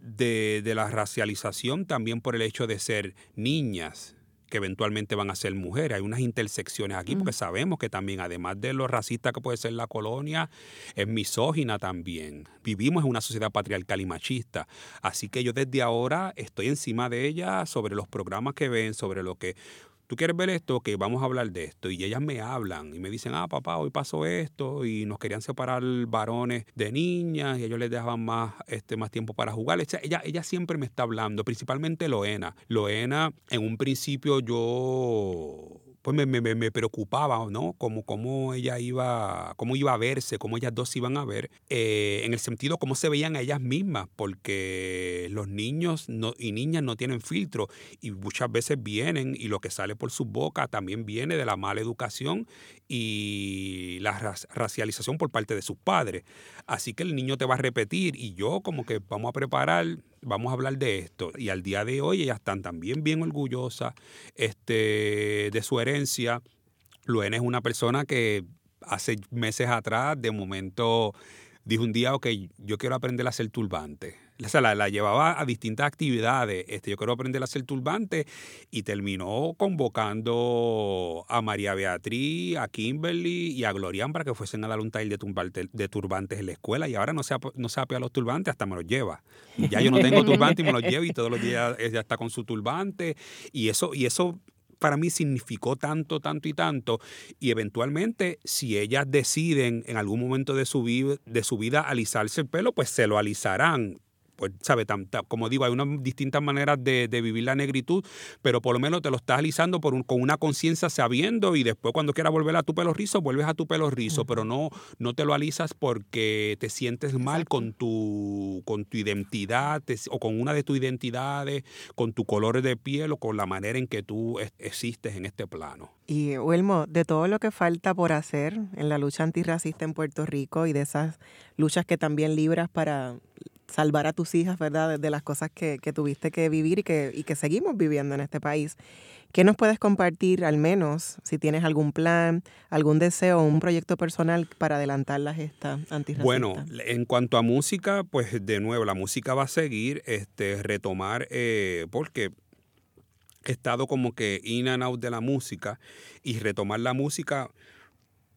de, la racialización también por el hecho de ser niñas que eventualmente van a ser mujeres. Hay unas intersecciones aquí porque sabemos que también, además de lo racista que puede ser la colonia, es misógina también. Vivimos en una sociedad patriarcal y machista. Así que yo desde ahora estoy encima de ella sobre los programas que ven, sobre lo que tú quieres ver esto, que vamos a hablar de esto. Y ellas me hablan y me dicen, ah, papá, hoy pasó esto y nos querían separar varones de niñas y ellos les dejaban más, este, más tiempo para jugar. ella, ella siempre me está hablando, principalmente Loena. Loena, en un principio yo pues me, me, me, preocupaba, ¿no? Cómo, cómo ella iba, cómo iba a verse, cómo ellas dos iban a ver, eh, en el sentido cómo se veían a ellas mismas, porque los niños y niñas no tienen filtro y muchas veces vienen y lo que sale por su boca también viene de la mala educación y la racialización por parte de sus padres. Así que el niño te va a repetir y yo como que vamos a preparar vamos a hablar de esto. Y al día de hoy ellas están también bien orgullosas este, de su herencia. Luena es una persona que hace meses atrás, de momento, dijo un día, ok, yo quiero aprender a hacer turbante O sea, la, la llevaba a distintas actividades. Este, yo quiero aprender a hacer turbante y terminó convocando a María Beatriz, a Kimberly y a Glorian para que fuesen a dar un taller de, turbante- de turbantes en la escuela. Y ahora no se, no se apea los turbantes, hasta me los lleva. Ya yo no tengo turbante y me los llevo y todos los días ella está con su turbante. Y eso, y eso para mí significó tanto, tanto y tanto. Y eventualmente, si ellas deciden en algún momento de su, vi- de su vida alisarse el pelo, pues se lo alisarán. Pues, como digo, hay unas distintas maneras de, de vivir la negritud, pero por lo menos te lo estás alisando por un- con una conciencia sabiendo y después cuando quieras volver a tu pelo rizo, vuelves a tu pelo rizo, pero no, no te lo alisas porque te sientes mal con tu, con tu identidad te- o con una de tus identidades, con tu color de piel o con la manera en que tú es- existes en este plano. Y Wilmo, de todo lo que falta por hacer en la lucha antirracista en Puerto Rico y de esas luchas que también libras para salvar a tus hijas, ¿verdad? De, las cosas que, que tuviste que vivir y que, y que seguimos viviendo en este país. ¿Qué nos puedes compartir, al menos, si tienes algún plan, algún deseo un proyecto personal para adelantar la gesta antirracista? Bueno, en cuanto a música, pues de nuevo, la música va a seguir, este, retomar, eh, porque he estado como que in and out de la música y retomar la música,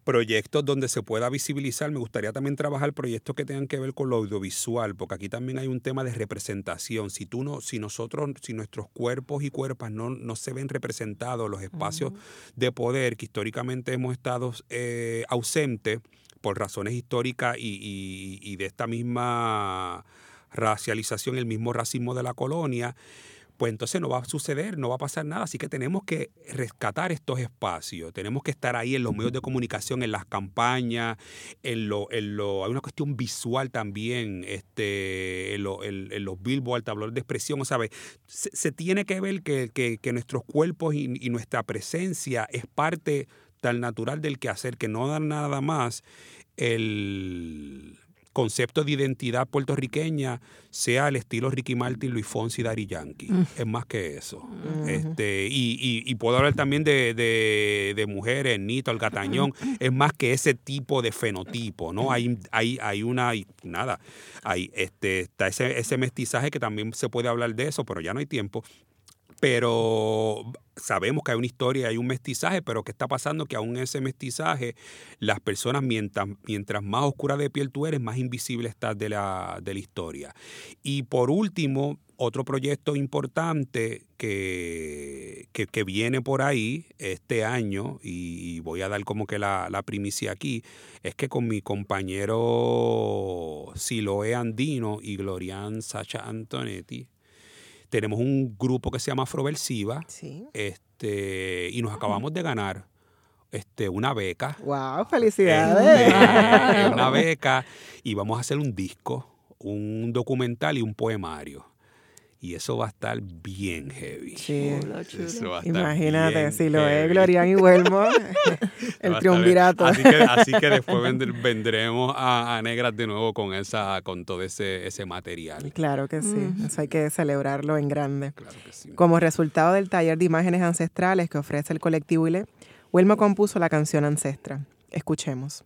proyectos donde se pueda visibilizar. Me gustaría también trabajar proyectos que tengan que ver con lo audiovisual, porque aquí también hay un tema de representación. Si tú no, si nosotros, si nuestros cuerpos y cuerpas no, no se ven representados, los espacios de poder que históricamente hemos estado eh, ausentes por razones históricas y, y- y de esta misma racialización, el mismo racismo de la colonia, pues entonces no va a suceder, no va a pasar nada. Así que tenemos que rescatar estos espacios, tenemos que estar ahí en los medios de comunicación, en las campañas, en lo, en lo, hay una cuestión visual también, este, en, lo- en- en los billboards, tablones de expresión, ¿sabes? Se, se tiene que ver que, que- que nuestros cuerpos y, y nuestra presencia es parte tan natural del quehacer que no da nada más el concepto de identidad puertorriqueña sea el estilo Ricky Martin, Luis Fonsi y Daddy Yankee. Es más que eso. este, y, y- y puedo hablar también de, de- de mujeres, Nito, el Gatañón. Es más que ese tipo de fenotipo, ¿no? Hay, hay, hay una, y nada, hay, este, está ese, ese mestizaje que también se puede hablar de eso, pero ya no hay tiempo pero sabemos que hay una historia, hay un mestizaje, pero ¿qué está pasando? Que aún ese mestizaje, las personas, mientras, mientras más oscura de piel tú eres, más invisible estás de la, de la historia. Y por último, otro proyecto importante que, que, viene por ahí este año, y, y voy a dar como que la, la primicia aquí, es que con mi compañero Siloé Andino y Glorian Sacha Antonetti, tenemos un grupo que se llama Afroversiva Sí. este, y nos acabamos de ganar este, una beca. ¡Wow! Este, ¡Felicidades! una beca y vamos a hacer un disco, un documental y un poemario. Y eso va a estar bien heavy. Sí. Eso va a estar Imagínate, bien si lo es. Glorian y Huelmo, el triunvirato. Así que, así que después vendr- vendremos a, a Negras de nuevo con esa, con todo ese, ese material. Claro que sí, eso hay que celebrarlo en grande. Claro que sí. Como resultado del taller de imágenes ancestrales que ofrece el colectivo ILE, Huelmo compuso la canción Ancestra. Escuchemos.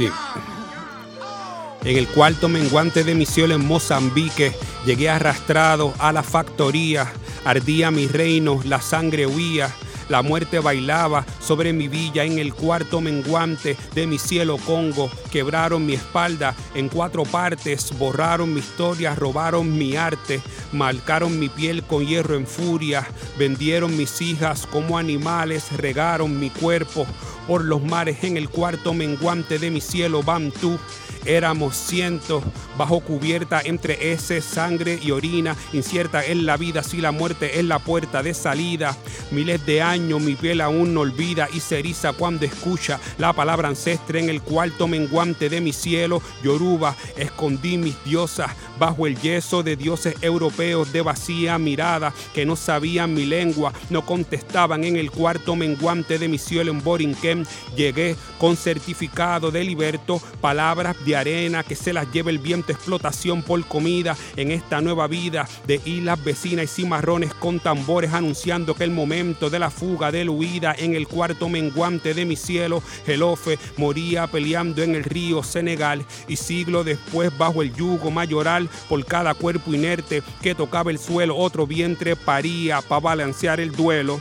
En el cuarto menguante de misión en Mozambique, llegué arrastrado a la factoría. Ardía mi reino, la sangre huía. La muerte bailaba sobre mi villa en el cuarto menguante de mi cielo Congo. Quebraron mi espalda en cuatro partes, borraron mi historia, robaron mi arte, marcaron mi piel con hierro en furia, vendieron mis hijas como animales, regaron mi cuerpo por los mares en el cuarto menguante de mi cielo Bantú. Éramos cientos bajo cubierta entre ese sangre y orina, incierta en la vida si la muerte es la puerta de salida. Miles de años mi piel aún no olvida y se eriza cuando escucha la palabra ancestre en el cuarto menguante de mi cielo. Yoruba, escondí mis diosas bajo el yeso de dioses europeos de vacía mirada que no sabían mi lengua, no contestaban en el cuarto menguante de mi cielo en Borinquen. Llegué con certificado de liberto, palabras de arena que se las lleve el viento, explotación por comida en esta nueva vida de islas vecinas y cimarrones con tambores anunciando que el momento de la fuga, de la huida en el cuarto menguante de mi cielo, Gelofe moría peleando en el río Senegal y siglo después bajo el yugo mayoral por cada cuerpo inerte que tocaba el suelo, otro vientre paría para balancear el duelo.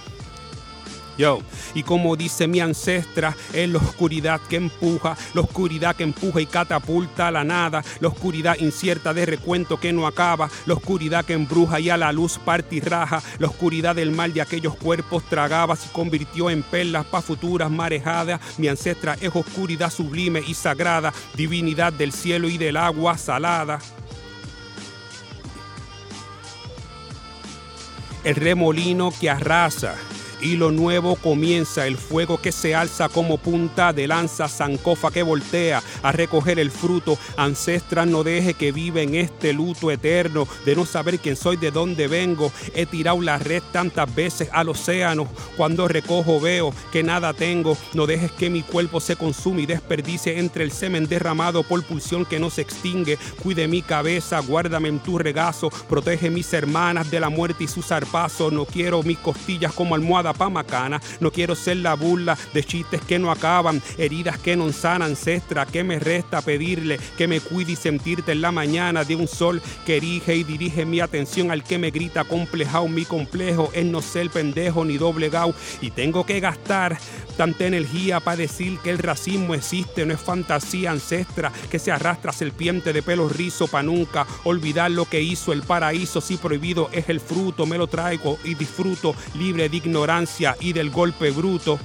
Yo, y como dice mi ancestra, es la oscuridad que empuja, la oscuridad que empuja y catapulta a la nada, la oscuridad incierta de recuento que no acaba, la oscuridad que embruja y a la luz parte y raja, la oscuridad del mal de aquellos cuerpos tragaba, se convirtió en perlas para futuras marejadas. Mi ancestra es oscuridad sublime y sagrada, divinidad del cielo y del agua salada. El remolino que arrasa y lo nuevo comienza, el fuego que se alza como punta de lanza, zancofa que voltea a recoger el fruto, ancestra no deje que vive en este luto eterno de no saber quién soy, de dónde vengo, he tirado la red tantas veces al océano, cuando recojo veo que nada tengo, no dejes que mi cuerpo se consume y desperdicie entre el semen derramado por pulsión que no se extingue, cuide mi cabeza, guárdame en tu regazo, protege mis hermanas de la muerte y su zarpazo, no quiero mis costillas como almohada pa' macana. No quiero ser la burla de chistes que no acaban, heridas que no sanan, ancestra. Que me resta pedirle que me cuide y sentirte en la mañana de un sol que erige y dirige mi atención al que me grita complejao. Mi complejo es no ser pendejo ni doblegao. Y tengo que gastar tanta energía para decir que el racismo existe, no es fantasía ancestra que se arrastra serpiente de pelo rizo para nunca olvidar lo que hizo el paraíso. Si prohibido es el fruto, me lo traigo y disfruto libre de ignorancia y del golpe bruto.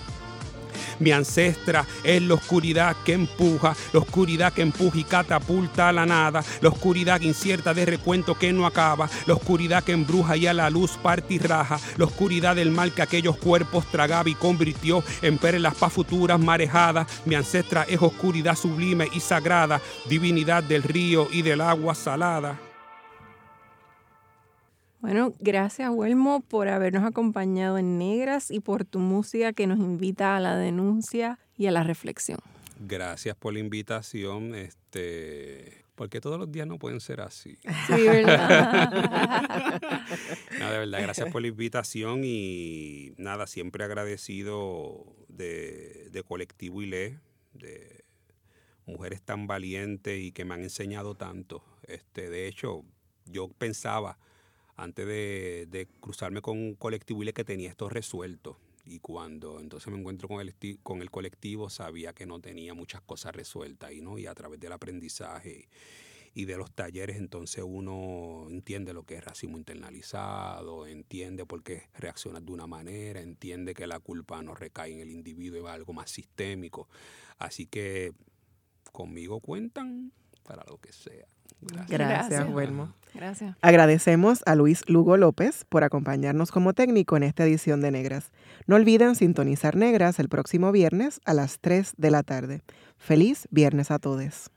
Mi ancestra es la oscuridad que empuja, la oscuridad que empuja y catapulta a la nada, la oscuridad incierta de recuento que no acaba, la oscuridad que embruja y a la luz parte y raja, la oscuridad del mal que aquellos cuerpos tragaba y convirtió en perlas pa' futuras marejadas. Mi ancestra es oscuridad sublime y sagrada, divinidad del río y del agua salada. Bueno, gracias Huelmo por habernos acompañado en Negras y por tu música que nos invita a la denuncia y a la reflexión. Gracias por la invitación, este, porque todos los días no pueden ser así. Sí, ¿verdad? no, de verdad, gracias por la invitación y nada, siempre agradecido de, de Colectivo ILE, de mujeres tan valientes y que me han enseñado tanto. Este, de hecho, yo pensaba antes de, cruzarme con un colectivo y que tenía esto resuelto. Y cuando entonces me encuentro con el, con el colectivo, sabía que no tenía muchas cosas resueltas. Y, ¿no? y a través del aprendizaje y de los talleres, entonces uno entiende lo que es racismo internalizado, entiende por qué reacciona de una manera, entiende que la culpa no recae en el individuo, es algo más sistémico. Así que conmigo cuentan para lo que sea. Gracias, Gracias Gracias. Agradecemos a Luis Lugo López por acompañarnos como técnico en esta edición de Negras. No olviden sintonizar Negras el próximo viernes a las 3 de la tarde. Feliz viernes a todos.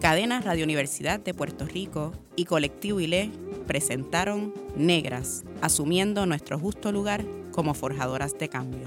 Cadena Radio Universidad de Puerto Rico y Colectivo ILE presentaron Negras, asumiendo nuestro justo lugar como forjadoras de cambio.